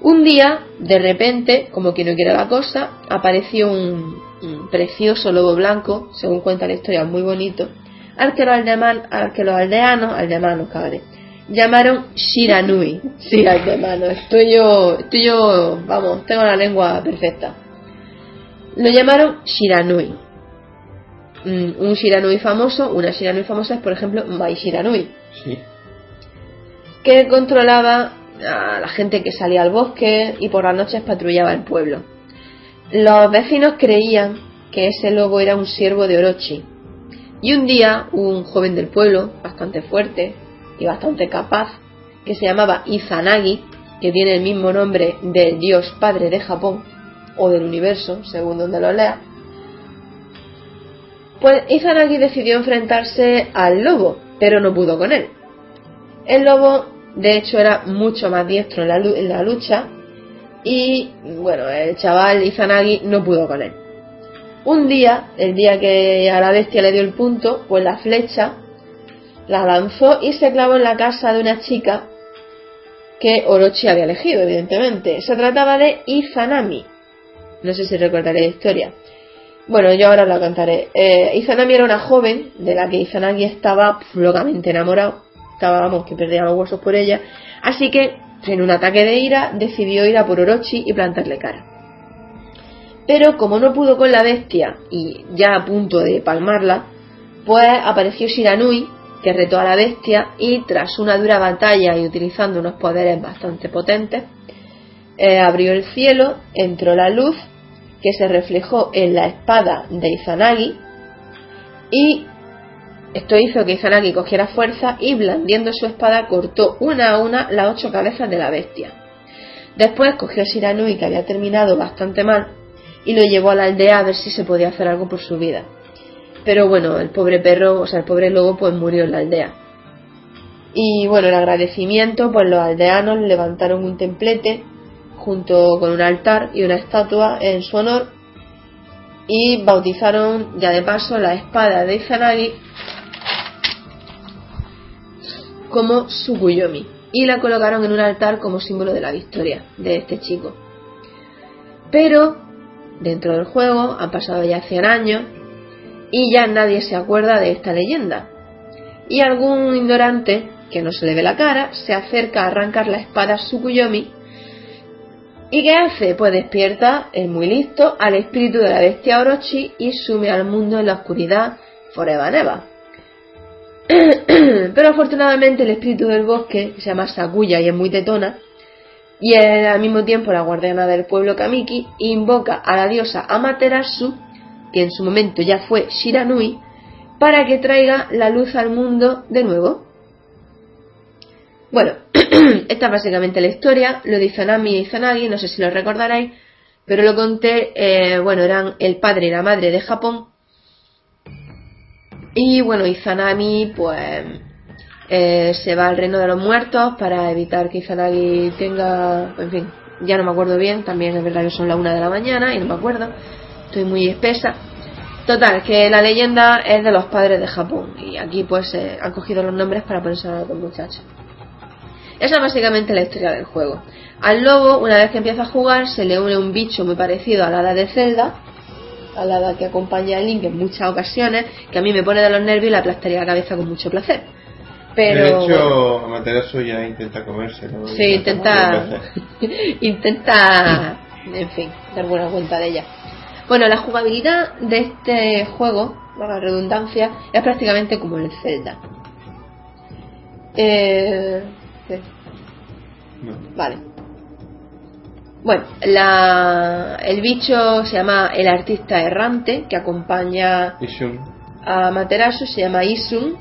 Un día, de repente, como que no quiere la cosa, apareció un precioso lobo blanco, según cuenta la historia, muy bonito, al que los, al que los aldeanos, aldeanos, cabrón, llamaron Shiranui. Sí, aldeanos, estoy yo, estoy yo, vamos, tengo la lengua perfecta. Lo llamaron Shiranui. Mm, Un Shiranui famoso, una Shiranui famosa es, por ejemplo, Mai Shiranui Sí. que controlaba a la gente que salía al bosque y por las noches patrullaba el pueblo. Los vecinos creían que ese lobo era un siervo de Orochi. Y un día un joven del pueblo, bastante fuerte y bastante capaz, que se llamaba Izanagi, que tiene el mismo nombre del dios padre de Japón, o del universo, según donde lo lea, pues Izanagi decidió enfrentarse al lobo, pero no pudo con él. El lobo, de hecho, era mucho más diestro en la, lucha y, bueno, el chaval Izanagi no pudo con él. Un día, el día que a la bestia le dio el punto, pues la flecha la lanzó y se clavó en la casa de una chica que Orochi había elegido, evidentemente. Se trataba de Izanami. No sé si recordaré la historia. Bueno, yo ahora la contaré. Eh, Izanami era una joven de la que Izanagi estaba locamente enamorado. Estaba, vamos, que perdía los huesos por ella. Así que, en un ataque de ira, decidió ir a por Orochi y plantarle cara. Pero como no pudo con la bestia y ya a punto de palmarla, pues apareció Shiranui, que retó a la bestia y tras una dura batalla y utilizando unos poderes bastante potentes, eh, abrió el cielo, entró la luz que se reflejó en la espada de Izanagi y esto hizo que Izanagi cogiera fuerza y blandiendo su espada cortó una a una las ocho cabezas de la bestia. Después cogió a Shiranui que había terminado bastante mal y lo llevó a la aldea a ver si se podía hacer algo por su vida. Pero bueno, el pobre perro, o sea, el pobre lobo pues murió en la aldea. Y bueno, en agradecimiento, pues los aldeanos levantaron un templete junto con un altar y una estatua en su honor y bautizaron ya de paso la espada de Izanagi como Tsukuyomi y la colocaron en un altar como símbolo de la victoria de este chico. Pero dentro del juego han pasado ya 100 años y ya nadie se acuerda de esta leyenda. Y algún ignorante, que no se le ve la cara, se acerca a arrancar la espada Tsukuyomi ¿Y qué hace? Pues despierta, es muy listo, al espíritu de la bestia Orochi y sume al mundo en la oscuridad forever. Pero afortunadamente el espíritu del bosque, que se llama Sakuya y es muy tetona, y al mismo tiempo la guardiana del pueblo Kamiki, invoca a la diosa Amaterasu, que en su momento ya fue Shiranui, para que traiga la luz al mundo de nuevo. Bueno, esta es básicamente la historia, lo de Izanami y Izanagi, no sé si lo recordaréis, pero lo conté, eh, bueno, eran el padre y la madre de Japón. Y bueno, Izanami, pues, eh, se va al reino de los muertos para evitar que Izanagi tenga, en fin, ya no me acuerdo bien, también es verdad que son las una de la mañana y no me acuerdo, estoy muy espesa. Total, que la leyenda es de los padres de Japón y aquí pues eh, han cogido los nombres para ponerse a los muchachos. Esa es básicamente la historia del juego. Al lobo, una vez que empieza a jugar, se le une un bicho muy parecido a la de Zelda, a la que acompaña a Link en muchas ocasiones, que a mí me pone de los nervios y le aplastaría la cabeza con mucho placer. Pero, de hecho, Amaterasu ya intenta comérselo. sí, intenta, intenta, en fin, dar buena cuenta de ella. Bueno, la jugabilidad de este juego, la redundancia, es prácticamente como el Zelda. Eh, sí. No. Vale. Bueno, la, el bicho se llama el artista errante que acompaña a Materasu, se llama Isun,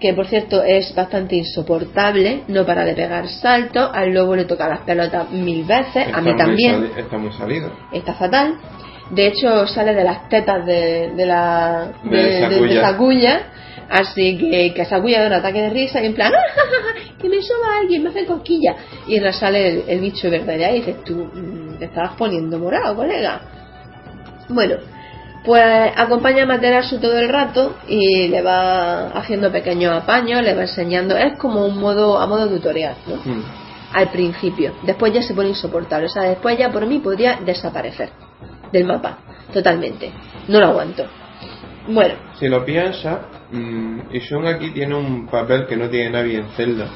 que por cierto es bastante insoportable, no para de pegar saltos, al lobo le toca las pelotas mil veces, a mí también, Está muy salido. está fatal. De hecho sale de las tetas de, de la De de, de- así que, que Sakuya da un ataque de risa y en plan "Ah, que me soba alguien, me hace cosquilla y ahora sale el, el bicho verde de ahí y dices tú "Mm, te estabas poniendo morado colega bueno pues acompaña a Materasu todo el rato y le va haciendo pequeños apaños, le va enseñando, es como un modo a modo tutorial, ¿no? Mm. Al principio, después ya se pone insoportable, o sea, después ya por mí podría desaparecer del mapa, totalmente, no lo aguanto. Bueno, Si lo piensas, mm, Ishun aquí tiene un papel que no tiene nadie en Zelda.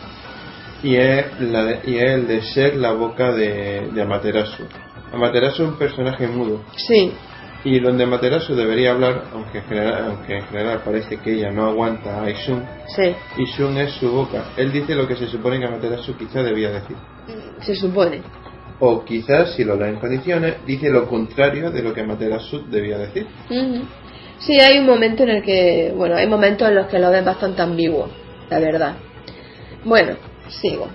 Y es, la de- y es el de ser la boca de, de Amaterasu. Amaterasu es un personaje mudo. sí, Y donde Amaterasu debería hablar, aunque en general, aunque en general parece que ella no aguanta a Ishun, sí, Ishun es su boca. Él dice lo que se supone que Amaterasu quizás debía decir. se supone. O quizás, si lo da en condiciones, dice lo contrario de lo que Amaterasu debía decir. Ujú. Sí, hay un momento en el que, bueno, hay momentos en los que lo ves bastante ambiguo, la verdad. Bueno, sigo.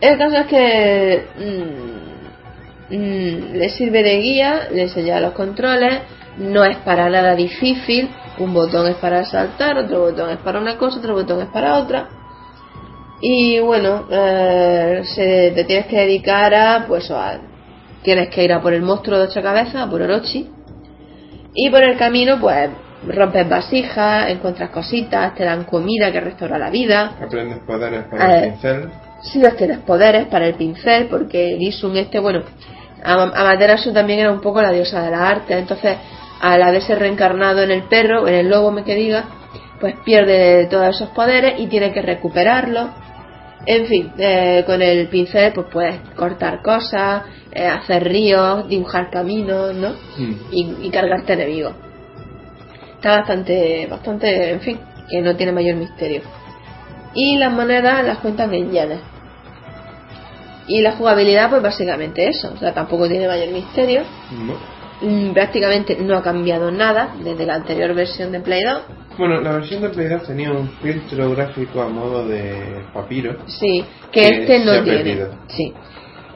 El caso es que mm, mm, le sirve de guía, le enseña los controles, no es para nada difícil, un botón es para saltar, otro botón es para una cosa, otro botón es para otra. Y bueno, eh, se, te tienes que dedicar a, pues, a, tienes que ir a por el monstruo de ocho cabezas, a por Orochi, y por el camino, pues, rompes vasijas, encuentras cositas, te dan comida que restaura la vida. Aprendes poderes para Eh. el pincel. Si los tienes poderes para el pincel, porque el Isun este, bueno, Am- Amaterasu también era un poco la diosa de la arte, entonces al haberse reencarnado en el perro, en el lobo, me que diga, pues pierde todos esos poderes y tiene que recuperarlos. En fin, eh, con el pincel pues puedes cortar cosas, eh, hacer ríos, dibujar caminos, ¿no? Mm. y, y cargarte enemigos. Está bastante, bastante, en fin, que no tiene mayor misterio. Y las monedas las cuentan en yenes. Y la jugabilidad, pues básicamente eso, o sea, tampoco tiene mayor misterio. No. Mm, Prácticamente no ha cambiado nada desde la anterior versión de Play 2. Bueno, la versión de Play 2 tenía un filtro gráfico a modo de papiro. Sí, que Que este no tiene. perdido. Sí.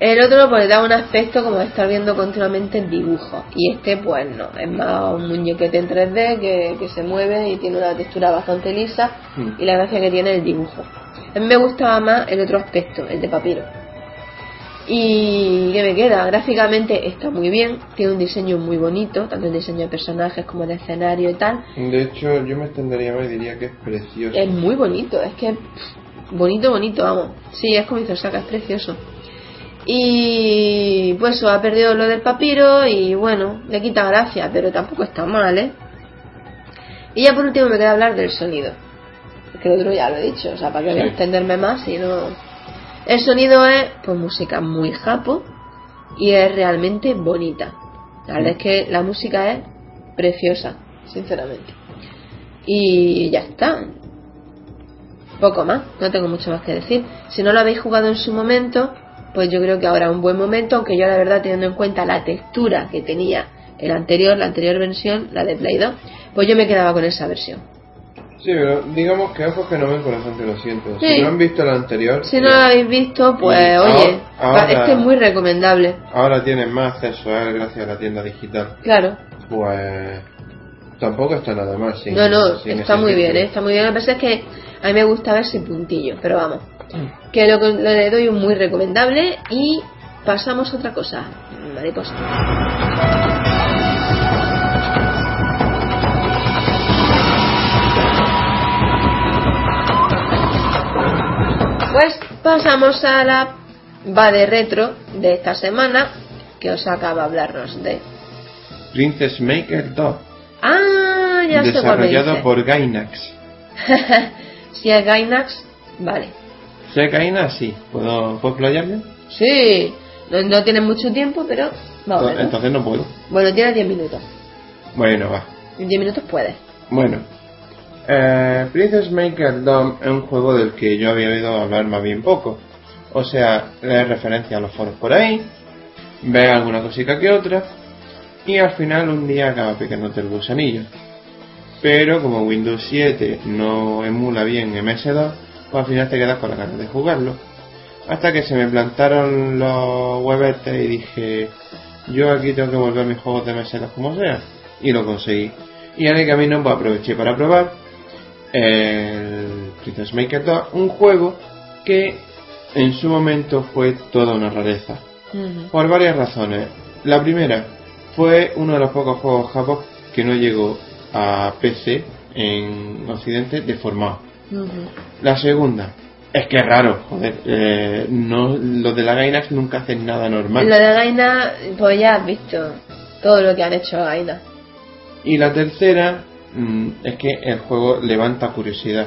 El otro pues da un aspecto como de estar viendo continuamente en dibujos y este pues no, es más un muñequete en 3D que, que se mueve y tiene una textura bastante lisa Mm. y la gracia que tiene es el dibujo. A mí me gustaba más el otro aspecto, el de papiro. Y que me queda, gráficamente está muy bien, tiene un diseño muy bonito, tanto el diseño de personajes como de escenario y tal. De hecho, yo me extendería más y diría que es precioso. Es muy bonito, es que bonito, bonito, vamos. Sí, es como dice Saka, es precioso. Y pues ha perdido lo del papiro y bueno, le quita gracia, pero tampoco está mal, ¿eh? Y ya por último me queda hablar del sonido. Que el otro ya lo he dicho, o sea, para que voy a Sí. extenderme más y no... El sonido es pues música muy japo y es realmente bonita. La verdad es que la música es preciosa, sinceramente. Y ya está. Poco más, no tengo mucho más que decir. Si no lo habéis jugado en su momento, pues yo creo que ahora es un buen momento, aunque yo la verdad teniendo en cuenta la textura que tenía el anterior, la anterior versión, la de Play 2, pues yo me quedaba con esa versión. Sí, pero digamos que ojos que no ven, corazón que lo siento. Sí. Si no han visto la anterior, Si no lo habéis visto, pues oye, ahora- va- es que es muy recomendable. ahora tienen más acceso a él gracias a la tienda digital. Claro. Pues tampoco está nada mal. sin- no, no, sin está muy bien. ¿eh? está muy bien. Lo que pasa es que A mí me gusta ver sin puntillo, pero vamos. Que lo, lo le doy un muy recomendable y pasamos a otra cosa. Mariposa. Pues pasamos a la va de retro de esta semana que os acaba de hablarnos de. Princess Maker 2, Ah, ya sé desarrollado dice. por Gainax. si es Gainax, vale. ¿Sé Gainax? Sí. ¿Puedo, ¿puedo explayarme? Sí, no, no tiene mucho tiempo, pero vamos. No, Entonces no puedo. Bueno, tiene 10 minutos. Bueno, va. En 10 minutos puedes. Bueno, eh, Princess Maker 2 es un juego del que yo había oído hablar más bien poco. O sea, leer referencia a los foros por ahí, ver alguna cosita que otra, y al final un día acaba picándote el gusanillo. Pero como Windows 7 no emula bien MS2, pues al final te quedas con la ganas de jugarlo. Hasta que se me plantaron los webetes y dije, yo aquí tengo que volver mis juegos de MS2 como sea. Y lo conseguí. Y en el camino pues aproveché para probar el Princess Maker 2, un juego que en su momento fue toda una rareza. Por varias razones. La primera, fue uno de los pocos juegos japos que no llegó a PC en Occidente deformado. La segunda, es que es raro, joder. eh, no, los de la Gainax nunca hacen nada normal. Lo de Gaina, pues ya has visto todo lo que han hecho Gaina. Y la tercera mm, es que el juego levanta curiosidad.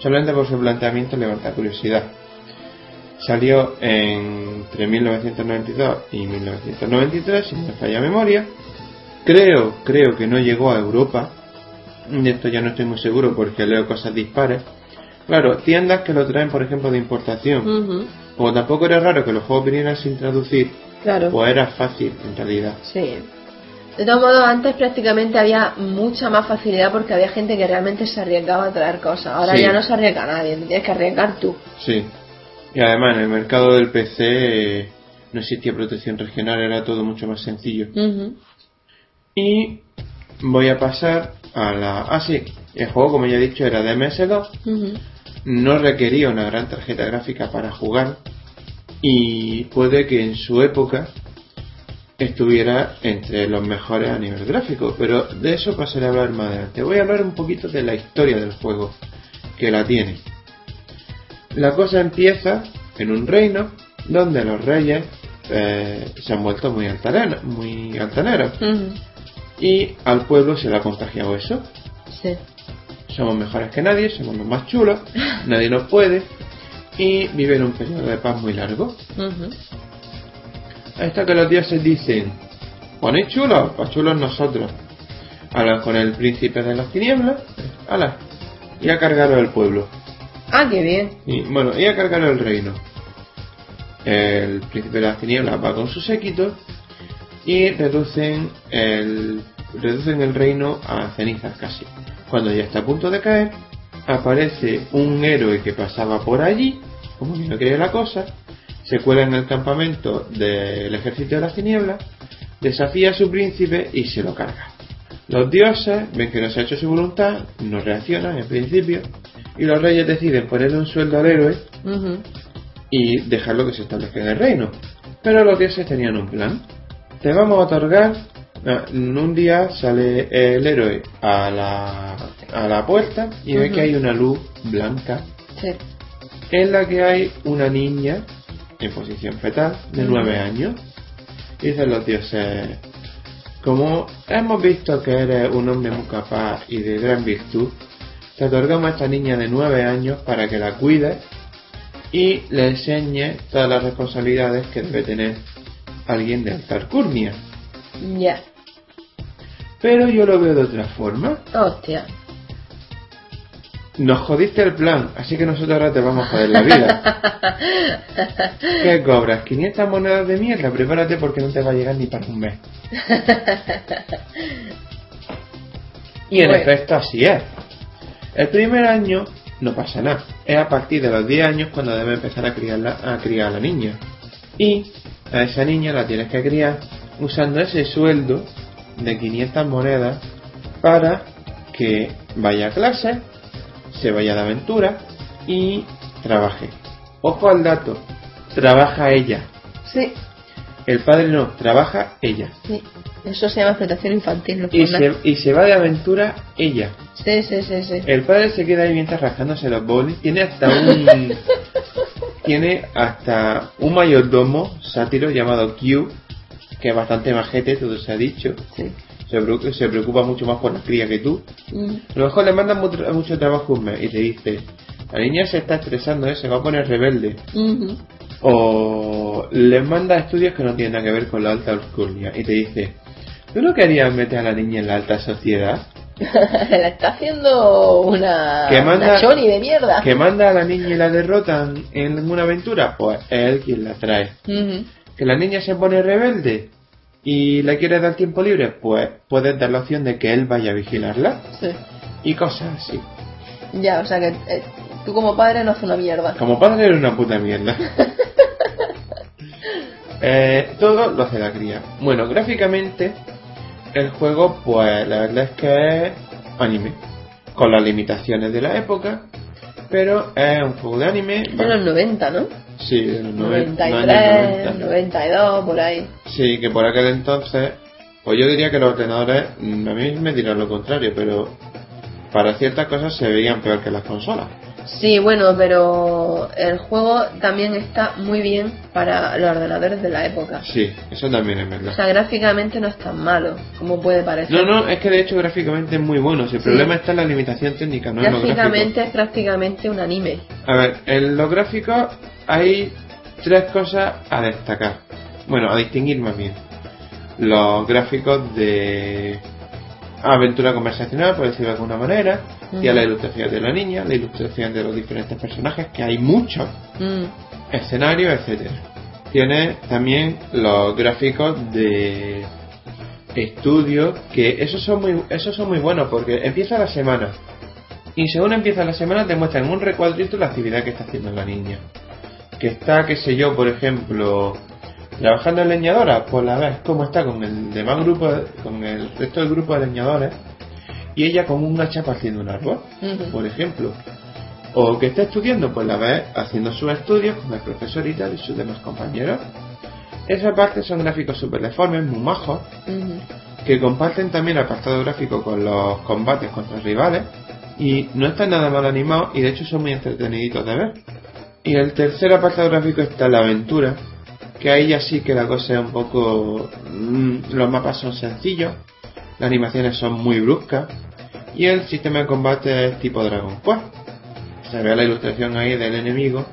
Solamente por su planteamiento levanta curiosidad. Salió entre 1992 y 1993, si no me falla memoria. Creo, creo que no llegó a Europa. De esto ya no estoy muy seguro porque leo cosas dispares. Claro, tiendas que lo traen, por ejemplo, de importación. Ujú, Como tampoco era raro que los juegos vinieran sin traducir, Claro. pues era fácil en realidad. Sí. De todos modos, antes prácticamente había mucha más facilidad porque había gente que realmente se arriesgaba a traer cosas. Ahora Sí. ya no se arriesga nadie, te tienes que arriesgar tú. Sí. Y además en el mercado del PC eh, no existía protección regional, era todo mucho más sencillo. Ujú. Y voy a pasar a la... Ah, sí, el juego como ya he dicho era de MS2, Ujú. no requería una gran tarjeta gráfica para jugar y puede que en su época estuviera entre los mejores a nivel gráfico, pero de eso pasaré a hablar más adelante. Voy a hablar un poquito de la historia del juego, que la tiene. La cosa empieza en un reino donde los reyes eh, se han vuelto muy altaneros, muy altaneros y al pueblo se le ha contagiado eso. Sí. Somos mejores que nadie, somos los más chulos, nadie nos puede y viven un periodo de paz muy largo. Hasta que los dioses dicen, ¿ponéis chulos? Pues chulos nosotros. Hablan con el príncipe de las tinieblas, ala, y a cargaros el pueblo. Ah, qué bien. Y bueno, y a cargar el reino. El príncipe de las tinieblas va con su séquito y reducen el, reducen el reino a cenizas casi. Cuando ya está a punto de caer, aparece un héroe que pasaba por allí, como que no quería la cosa, se cuela en el campamento del ejército de las tinieblas, desafía a su príncipe y se lo carga. Los dioses ven que no se ha hecho su voluntad, no reaccionan en principio, y los reyes deciden ponerle un sueldo al héroe y dejarlo que se establezca en el reino. Pero los dioses tenían un plan. Te vamos a otorgar. ah, Un día sale el héroe a la, a la puerta y ve que hay una luz blanca Sí. en la que hay una niña en posición fetal de Ujú. nueve años. Y dicen los dioses, como hemos visto que eres un hombre muy capaz y de gran virtud, te otorgamos a esta niña de nueve años para que la cuides y le enseñes todas las responsabilidades que debe tener alguien de alta alcurnia. Ya. Pero yo lo veo de otra forma. Hostia. Nos jodiste el plan, así que nosotros ahora te vamos a joder la vida. ¿Qué cobras? 500 monedas de mierda, prepárate porque no te va a llegar ni para un mes. Y en Bueno. efecto así es. El primer año no pasa nada. Es a partir de los 10 años cuando debe empezar a criar, la- a criar a la niña. Y a esa niña la tienes que criar usando ese sueldo de 500 monedas para que vaya a clase, se vaya de aventura y trabaje. Ojo al dato, trabaja ella. Sí, El padre no, trabaja ella. sí. Eso se llama explotación infantil. No Y se, y se va de aventura ella. Sí, sí, sí, sí. El padre se queda ahí mientras rascándose los bolis. Tiene hasta un. tiene hasta un mayordomo sátiro llamado Q, que es bastante majete, todo se ha dicho. Sí. Se, preo- se preocupa mucho más por la cría que tú. Mm. A lo mejor le mandan mucho, mucho trabajo un mes y te dice: La niña se está estresando, ¿eh? se va a poner rebelde. Ujú. O le manda estudios que no tienen nada que ver con la alta alcurnia y te dice: ¿Tú no querías meter a la niña en la alta sociedad? La está haciendo una, Que manda- una de mierda. ¿Que manda a la niña y la derrotan en una aventura? Pues es él quien la trae. ¿Que la niña se pone rebelde y le quiere dar tiempo libre? Pues puedes dar la opción de que él vaya a vigilarla Sí. y cosas así. Ya, o sea que eh, tú como padre no haces una mierda. Como padre era una puta mierda. Eh, todo lo hace la cría. Bueno, gráficamente, el juego, pues la verdad es que es anime. Con las limitaciones de la época. Pero es un juego de anime. De los 90, ¿no? Sí, de los noven- 93, años 90. 92, por ahí. Sí, que por aquel entonces, pues yo diría que los ordenadores, mm, a mí me dirán lo contrario, pero para ciertas cosas se veían peor que las consolas. Sí, bueno, pero el juego también está muy bien para los ordenadores de la época. Sí, eso también es O verdad. sea, gráficamente no es tan malo como puede parecer. No, no, es que de hecho gráficamente es muy bueno. Si el Sí. problema está en la limitación técnica, no gráficamente es prácticamente un anime. A ver, en los gráficos hay tres cosas a destacar. Bueno, a distinguir más bien. Los gráficos de aventura conversacional, por decirlo de alguna manera, y a Ujú. la ilustración de la niña, la ilustración de los diferentes personajes, que hay muchos, Mm, escenarios, etcétera. Tiene también los gráficos de estudio, que esos son muy, esos son muy buenos porque empieza la semana. Y según empieza la semana te muestran en un recuadrito la actividad que está haciendo la niña. Que está, qué sé yo, por ejemplo, trabajando en leñadora, pues la ves cómo está con el demás grupo, con el resto del grupo de leñadores, y ella con un hacha partiendo un árbol, por ejemplo. O que está estudiando, pues la ves haciendo sus estudios con el profesor y tal y sus demás compañeros. Esa parte son gráficos super deformes, muy majos, que comparten también apartado gráfico con los combates contra rivales y no están nada mal animados y de hecho son muy entreteniditos de ver. Y el tercer apartado gráfico está la aventura, que ahí ya sí que la cosa es un poco... mm, los mapas son sencillos, las animaciones son muy bruscas y el sistema de combate es tipo Dragon Quest. Se ve la ilustración ahí del enemigo,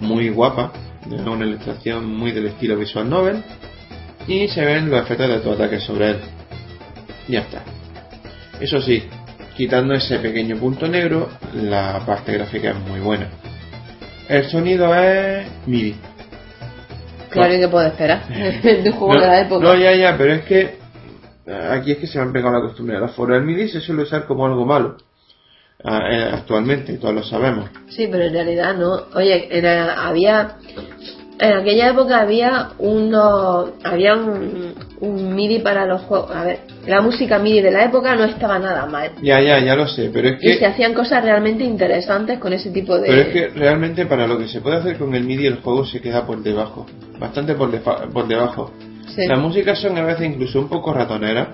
muy guapa, es una ilustración muy del estilo visual novel y se ven los efectos de tu ataque sobre él. Ya está. Eso sí, quitando ese pequeño punto negro, la parte gráfica es muy buena. El sonido es MIDI. Claro, ¿y qué puedo esperar? de un juego no, de la época. no, ya, ya, pero es que aquí es que se me han pegado la costumbre de los foros. El MIDI se suele usar como algo malo. ah, eh, actualmente, todos lo sabemos. Sí, pero en realidad no. Oye, era- había. En aquella época había uno. Había un, un MIDI para los juegos. A ver, la música MIDI de la época no estaba nada mal. Ya, ya, ya lo sé, pero es Y se que, hacían cosas realmente interesantes con ese tipo de. pero es que realmente para lo que se puede hacer con el MIDI el juego se queda por debajo, bastante por, defa- por debajo. Sí. Las músicas son a veces incluso un poco ratoneras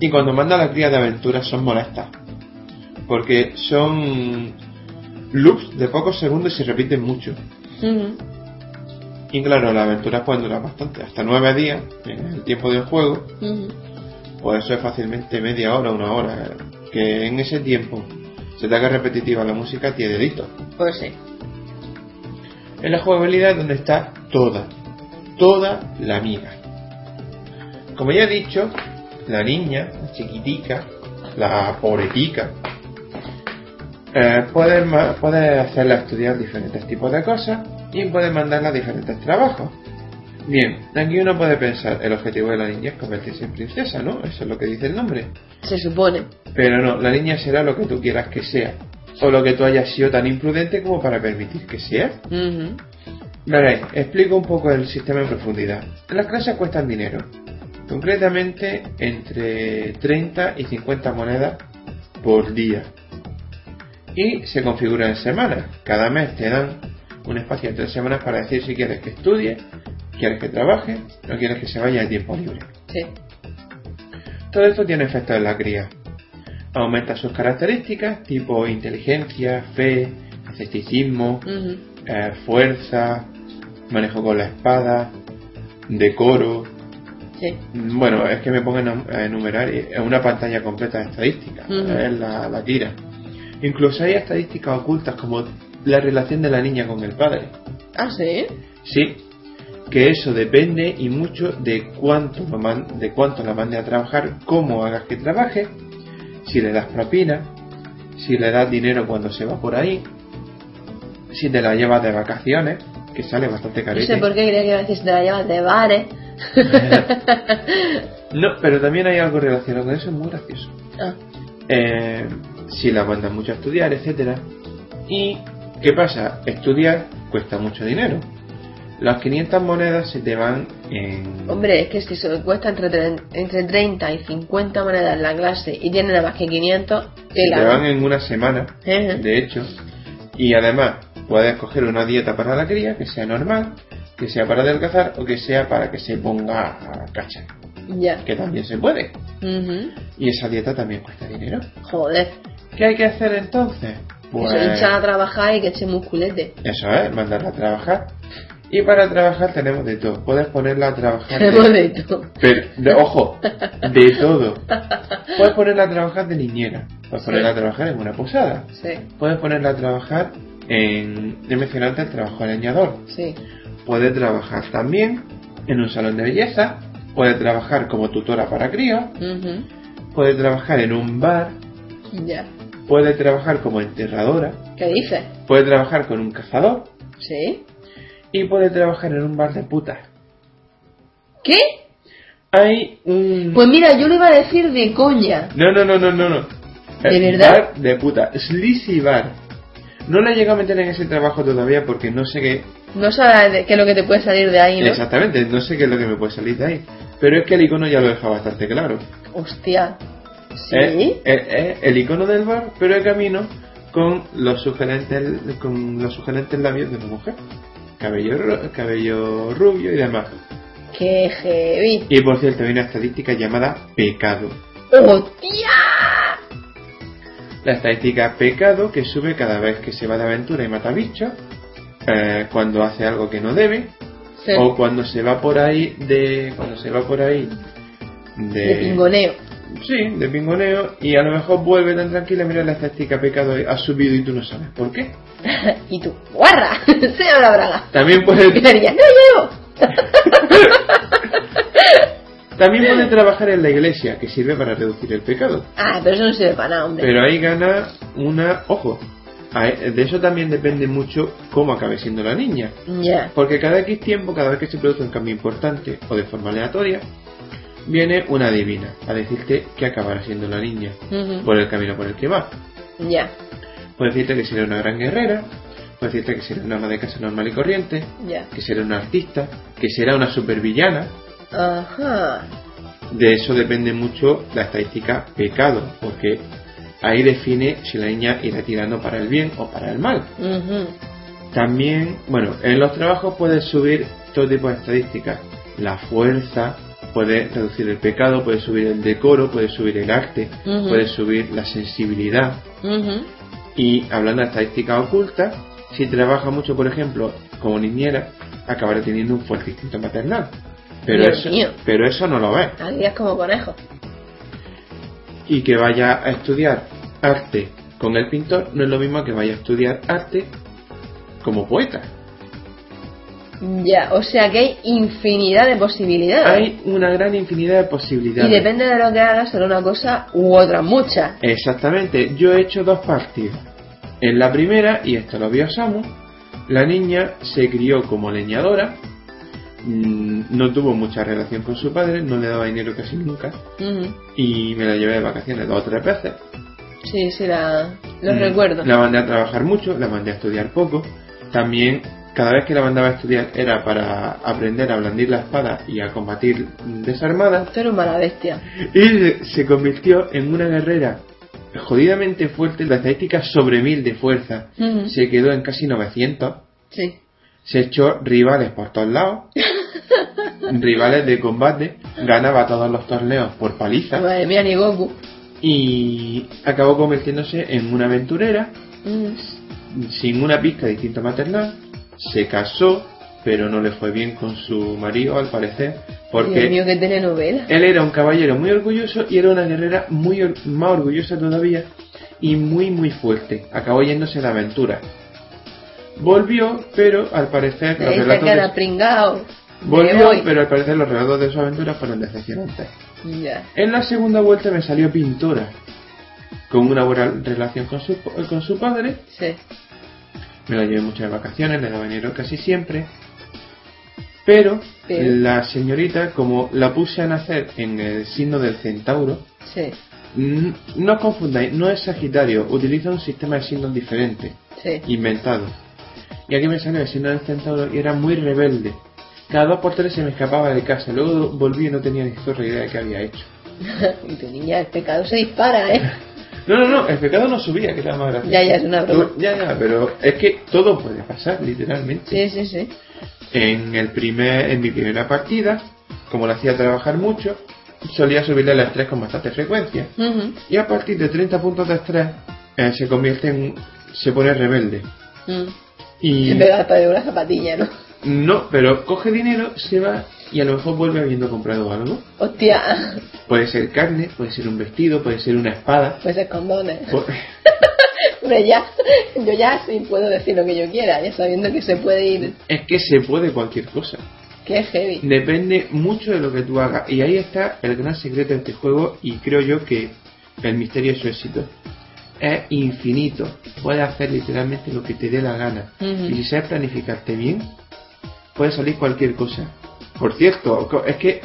y cuando manda la cría de aventuras son molestas, porque son loops de pocos segundos y se repiten mucho. Y claro, las aventuras pueden durar bastante, hasta nueve días en el tiempo del juego, Ujú. pues eso es fácilmente media hora, una hora. Que en ese tiempo se te haga repetitiva la música, tiene dedito. Pues sí. En la jugabilidad es donde está toda, toda la amiga. Como ya he dicho, la niña, la chiquitica, la pobretica, eh, puede, ma- puede hacerla estudiar diferentes tipos de cosas y puede mandarla a diferentes trabajos. Bien, aquí uno puede pensar, el objetivo de la niña es convertirse en princesa, ¿no? Eso es lo que dice el nombre. Se supone. Pero no, la niña será lo que tú quieras que sea. O lo que tú hayas sido tan imprudente como para permitir que sea. Veréis, explico un poco el sistema en profundidad. Las clases cuestan dinero. Concretamente entre 30 y 50 monedas por día. y se configura en semanas. Cada mes te dan un espacio de tres semanas para decir si quieres que estudie, quieres que trabaje o quieres que se vaya de tiempo libre. Sí. Todo esto tiene efectos en la cría. Aumenta sus características tipo inteligencia, fe, escepticismo. Eh, fuerza, manejo con la espada, decoro. Sí. Bueno, es que me pongo a enum- a enumerar es una pantalla completa de estadísticas. Es la, la tira. Incluso hay estadísticas ocultas como la relación de la niña con el padre. Ah, sí. Sí, que eso depende y mucho de cuánto, de cuánto la mande a trabajar, cómo hagas que trabaje, si le das propina, si le das dinero cuando se va por ahí, si te la llevas de vacaciones, que sale bastante No carete. sé por qué creía que iba a decir si te la llevas de bares. No, pero también hay algo relacionado con eso, es muy gracioso. ah, Eh, si la mandan mucho a estudiar, etcétera. ¿Y qué pasa? Estudiar cuesta mucho dinero. Las 500 monedas se te van en... hombre, es que si se cuesta entre, tre- entre 30 y 50 monedas la clase y tiene nada más que 500, que Se te van en una semana, de hecho. Y además, puedes coger una dieta para la cría que sea normal, que sea para adelgazar o que sea para que se ponga a cachar. Ya. Que también se puede. Y esa dieta también cuesta dinero. Joder. ¿Qué hay que hacer entonces? Pues echar a trabajar y que eche musculete. eso es, mandarla a trabajar. Y para trabajar tenemos de todo. Puedes ponerla a trabajar. Tenemos de- de todo. Pero, de- ojo, de todo. Puedes ponerla a trabajar de niñera. Puedes Sí. ponerla a trabajar en una posada. Sí, Puedes ponerla a trabajar en. He mencionado antes el trabajo de leñador. sí. Puede trabajar también en un salón de belleza. Puede trabajar como tutora para críos. Ujú. Puede trabajar en un bar. Ya. Puede trabajar como enterradora. ¿Qué dices? Puede trabajar con un cazador. ¿Sí? Y puede trabajar en un bar de putas. ¿Qué? Hay un. Pues mira, yo lo iba a decir de coña. No, no, no, no, no. no. ¿De Eh, verdad? Bar de puta. Sleazy bar. No le he llegado a meter en ese trabajo todavía porque no sé qué. No sabes qué es lo que te puede salir de ahí, ¿no? Exactamente, no sé qué es lo que me puede salir de ahí. Pero es que el icono ya lo deja bastante claro. Hostia. ¿Sí? Es, es- es el icono del bar, pero de camino con los sugerentes, con los sugerentes labios de una mujer. Cabello, cabello rubio y demás. ¡Qué heavy! Y por cierto, hay una estadística llamada pecado. ¡Hostia! La estadística pecado que sube cada vez que se va de aventura y mata bichos, eh, cuando hace algo que no debe, Sí. o cuando se va por ahí de. cuando se va por ahí de. De pingoneo. Sí, de pingoneo, y a lo mejor vuelve tan tranquila, mira la estadística pecado ha subido y tú no sabes por qué. y tú, ¡guarra! ¡Se la braga! También puede, diría, ¡no llevo! También puede trabajar en la iglesia, que sirve para reducir el pecado. Ah, pero eso no sirve para nada, hombre. Pero ahí gana una. ojo, ahí- de eso también depende mucho cómo acabe siendo la niña. Ya. Porque cada X tiempo, cada vez que se produce un cambio importante o de forma aleatoria, viene una divina a decirte que acabará siendo la niña por el camino por el que va. Ya. Puede decirte que será una gran guerrera, puede decirte que será una ama de casa normal y corriente, Ya. que será una artista, que será una supervillana. Ajá. De eso depende mucho la estadística pecado, porque ahí define si la niña irá tirando para el bien o para el mal. También, bueno, en los trabajos puedes subir todo tipo de estadísticas. La fuerza, puede reducir el pecado, puede subir el decoro, puede subir el arte, Ujú. puede subir la sensibilidad. Y hablando de estadísticas ocultas, si trabaja mucho, por ejemplo, como niñera, acabará teniendo un fuerte instinto maternal. Pero Dios eso, mío. pero eso no lo ves. Aquí es como conejo. Y que vaya a estudiar arte con el pintor no es lo mismo que vaya a estudiar arte como poeta. Ya, o sea que hay infinidad de posibilidades. Hay una gran infinidad de posibilidades. y depende de lo que hagas, será una cosa u otra, muchas. Exactamente, yo he hecho dos partidas. En la primera, y esto lo vio Samu, la niña se crió como leñadora, no tuvo mucha relación con su padre, no le daba dinero casi nunca, y me la llevé de vacaciones dos o tres veces. Sí, sí, la, los Mm, recuerdo. La mandé a trabajar mucho, la mandé a estudiar poco. También, cada vez que la mandaba a estudiar era para aprender a blandir la espada y a combatir desarmada. Tú eres mala bestia. Y se- convirtió en una guerrera jodidamente fuerte, la estadística sobre 1000 de fuerza. Se quedó en casi 900. Sí. Se echó rivales por todos lados. rivales de combate. Ganaba todos los torneos por paliza. Madre mía, ni Goku. Y acabó convirtiéndose en una aventurera Mm. sin una pizca de instinto maternal. Se casó, pero no le fue bien con su marido, al parecer. Porque Dios mío, qué telenovela. él era un caballero muy orgulloso y era una guerrera muy or- más orgullosa todavía y muy muy fuerte. Acabó yéndose a la aventura. Volvió, pero al parecer los relatos queda de, volvió, pero al parecer los relatos de su aventura fueron decepcionantes. Ya. En la segunda vuelta me salió pintora, con una buena relación con su, con su padre. Sí. Me la llevé muchas vacaciones, le daba dinero casi siempre. Pero, Pero. la señorita, como la puse a nacer en el signo del centauro, Sí. No os confundáis, no es Sagitario, utiliza un sistema de signos diferente, Sí. inventado. Y aquí me salió el signo del centauro y era muy rebelde. Cada dos por tres se me escapaba de casa, luego volví y no tenía ni zorra idea de qué había hecho. y tu niña, el pecado se dispara, ¿eh? No, no, no, el pecado no subía, que era más gracioso. Ya, ya, es una broma. Ya, ya, pero es que todo puede pasar, literalmente. Sí, sí, sí. En, el primer, en mi primera partida, como la hacía trabajar mucho, solía subirle el estrés con bastante frecuencia. Y a partir de 30 puntos de estrés, eh, se convierte en. se pone rebelde. Mm. Y. En vez de una zapatilla, ¿no? No, pero coge dinero, se va y a lo mejor vuelve habiendo comprado algo. Hostia, Puede ser carne, puede ser un vestido, puede ser una espada. pues es condones. pu- Hombre, ya, yo ya sí puedo decir lo que yo quiera, ya sabiendo que se puede ir. Es que se puede cualquier cosa. Qué heavy. Depende mucho de lo que tú hagas. Y ahí está el gran secreto de este juego y creo yo que el misterio de su éxito. Es infinito. Puedes hacer literalmente lo que te dé la gana. Y si sabes planificarte bien, puede salir cualquier cosa. Por cierto, es que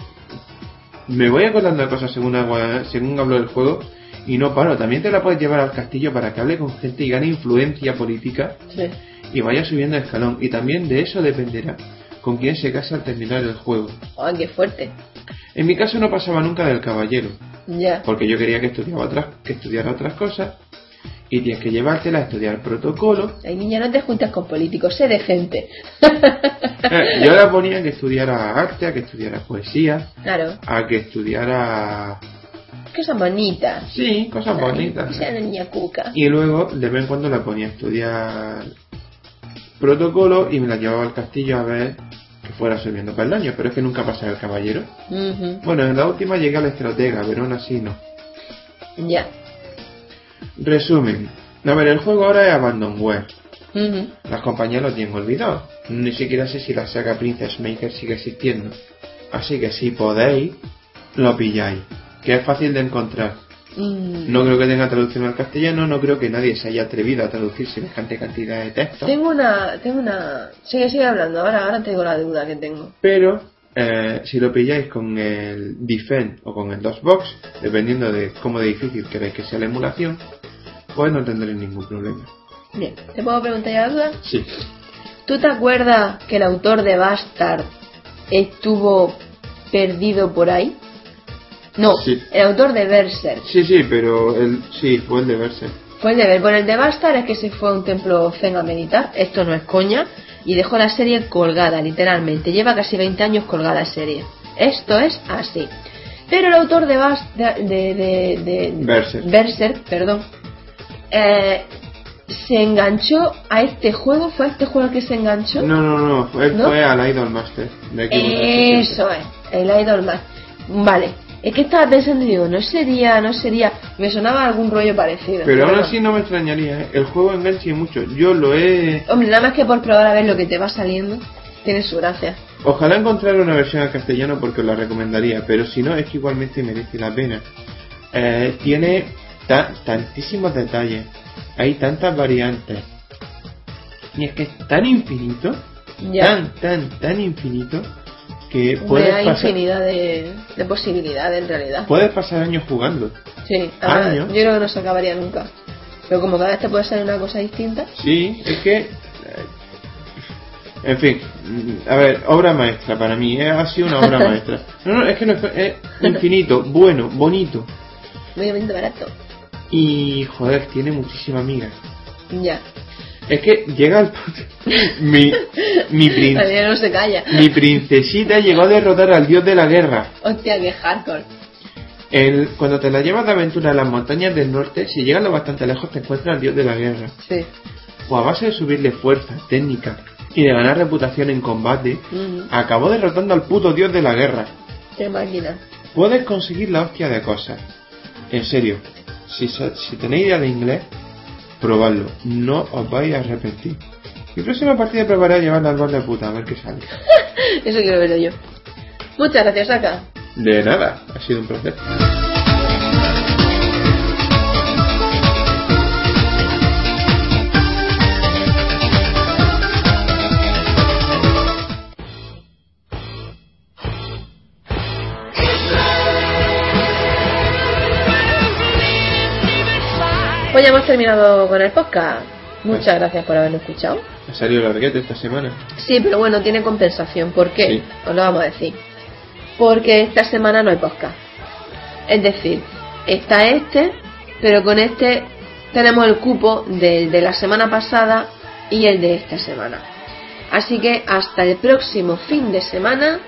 me voy acordando de cosas según, hago- según hablo del juego y no paro. También te la puedes llevar al castillo para que hable con gente y gane influencia política Sí. y vaya subiendo el escalón. Y también de eso dependerá con quién se casa al terminar el juego. Oh, qué fuerte. En mi caso no pasaba nunca del caballero, Ya. porque yo quería que estudiara otras, que estudiara otras cosas y tienes que llevártela a estudiar protocolo. Ay, niña, no te juntas con políticos, sé decente. Eh, yo la ponía a que estudiara arte, a que estudiara poesía, Claro. a que estudiara... Cosas bonitas. Sí, cosas bonitas. sea una niña cuca. Y luego de vez en cuando la ponía a estudiar protocolo y me la llevaba al castillo a ver que fuera subiendo peldaños, pero es que nunca pasaba el caballero. Bueno, en la última llegué a la estratega, pero aún así no. Ya. Resumen. A ver, el juego ahora es Abandonware. Ujú. Las compañías lo tienen olvidado. Ni siquiera sé si la saga Princess Maker sigue existiendo. Así que si podéis, lo pilláis. Que es fácil de encontrar. Mm. No creo que tenga traducción al castellano, no creo que nadie se haya atrevido a traducir semejante cantidad de texto. Tengo una, tengo una... Sigue, sigue hablando, ahora, ahora tengo la duda que tengo. Pero eh, si lo pilláis con el Defend o con el DOSBox, dependiendo de cómo de difícil queréis que sea la emulación, pues no tendréis ningún problema. Bien, ¿te puedo preguntar ya la duda? Sí. ¿Tú te acuerdas que el autor de Bastard estuvo perdido por ahí? No, Sí. el autor de Berserk. Sí, sí, pero el, sí, fue el de verse. Fue el de ver. Bueno, el de Bastard es que se fue a un templo zen a meditar. Esto no es coña. Y dejó la serie colgada, literalmente. Lleva casi 20 años colgada la serie. Esto es así. Pero el autor de Bast de, de, de- de- Berserk. Berserk, perdón, eh, se enganchó a este juego. ¿Fue a este juego que se enganchó? No, no, no, fue, ¿No? fue al Idol Master. De Eso es, el Idol más. Vale, es que estaba pensando digo, no sería, no sería. Me sonaba algún rollo parecido. Pero aún así no me extrañaría, ¿eh? el juego engancha y mucho. Yo lo he... Hombre, nada más que por probar a ver lo que te va saliendo, tiene su gracia. Ojalá encontrar una versión al castellano porque os la recomendaría, pero si no es que igualmente merece la pena. Eh, tiene ta- tantísimos detalles, hay tantas variantes. Y es que es tan infinito, Ya. tan, tan, tan infinito, que puedes hay pasar, infinidad de, de posibilidades en realidad. puedes pasar años jugando. Sí, Años. yo creo que no se acabaría nunca. Pero como cada vez te puede salir una cosa distinta, Sí, es que... eh, En fin, mm, a ver, obra maestra para mí, eh, ha sido una obra maestra. No, no, es que no es, es infinito, bueno, bonito. mediamente barato. Y joder, tiene muchísimas amigas. Ya. Es que llega al mi, mi, prin- Todavía no se calla. mi princesita llegó a derrotar al dios de la guerra. Hostia, qué hardcore. El, cuando te la llevas de aventura a las montañas del norte, si llegas lo bastante lejos te encuentras al dios de la guerra. Sí. O a base de subirle fuerza, técnica y de ganar reputación en combate, acabó derrotando al puto dios de la guerra. Qué máquina. Puedes conseguir la hostia de cosas. En serio, si, si tenéis idea de inglés, probadlo. No os vais a arrepentir. Mi próxima partida probaré a llevarla al bar de puta, a ver qué sale. Eso quiero verlo yo. Muchas gracias, Aka. De nada, ha sido un placer. Pues ya hemos terminado con el podcast. Muchas gracias por habernos escuchado. Ha salido larguete esta semana. Sí, pero bueno, tiene compensación. ¿Por qué? Sí. Os lo vamos a decir. Porque esta semana no hay podcast. Es decir, está este, pero con este tenemos el cupo del de la semana pasada y el de esta semana. Así que hasta el próximo fin de semana,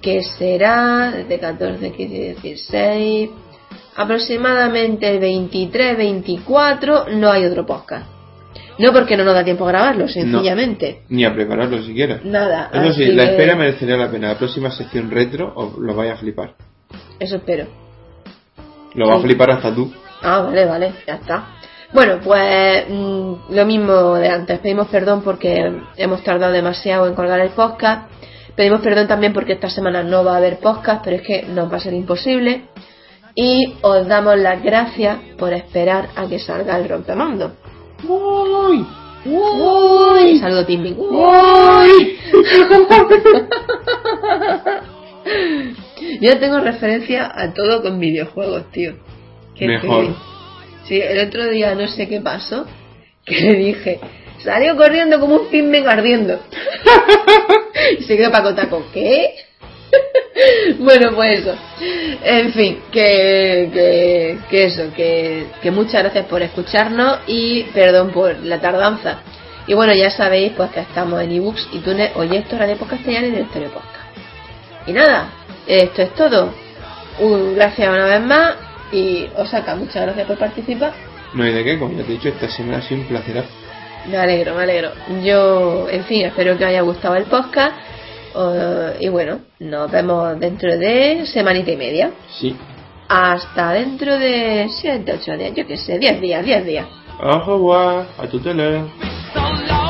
que será de 14, 15, 16, aproximadamente el 23, 24, no hay otro podcast. No porque no nos da tiempo a grabarlo, sencillamente. Ni a prepararlo siquiera. Nada. Eso sí, la espera merecería la pena. La próxima sección retro os lo vais a flipar. Eso espero. Lo vas a flipar hasta tú. Ah, vale, vale, ya está. Bueno, pues mm, lo mismo de antes. Pedimos perdón porque hemos tardado demasiado en colgar el podcast. Pedimos perdón también porque esta semana no va a haber podcast, pero es que nos va a ser imposible. Y os damos las gracias por esperar a que salga el rompemando. ¡Uy! ¡Uy! Saludo Timmy. ¡Uy! Yo tengo referencia a todo con videojuegos, tío. Qué Mejor. heavy. Sí, el otro día no sé qué pasó, que le dije, salió corriendo como un pinmen ardiendo. y se quedó Paco Taco, ¿qué? bueno, pues eso. En fin, que, que, que eso, que, que muchas gracias por escucharnos y perdón por la tardanza. Y bueno, ya sabéis pues que estamos en ebooks, iTunes, Oyesto, Radio Podcast Castellano y Directorio Podcast. Y nada, esto es todo. Un gracias una vez más y Osaka, muchas gracias por participar. No hay de qué, como ya te he dicho, esta semana ha sido un placer. Me alegro, me alegro. Yo, en fin, espero que os haya gustado el podcast. Eh, y bueno, nos vemos dentro de semanita y media. Sí. Hasta dentro de 7, 8 días, yo qué sé, 10 días, 10 días. Au revoir, a tu tele. so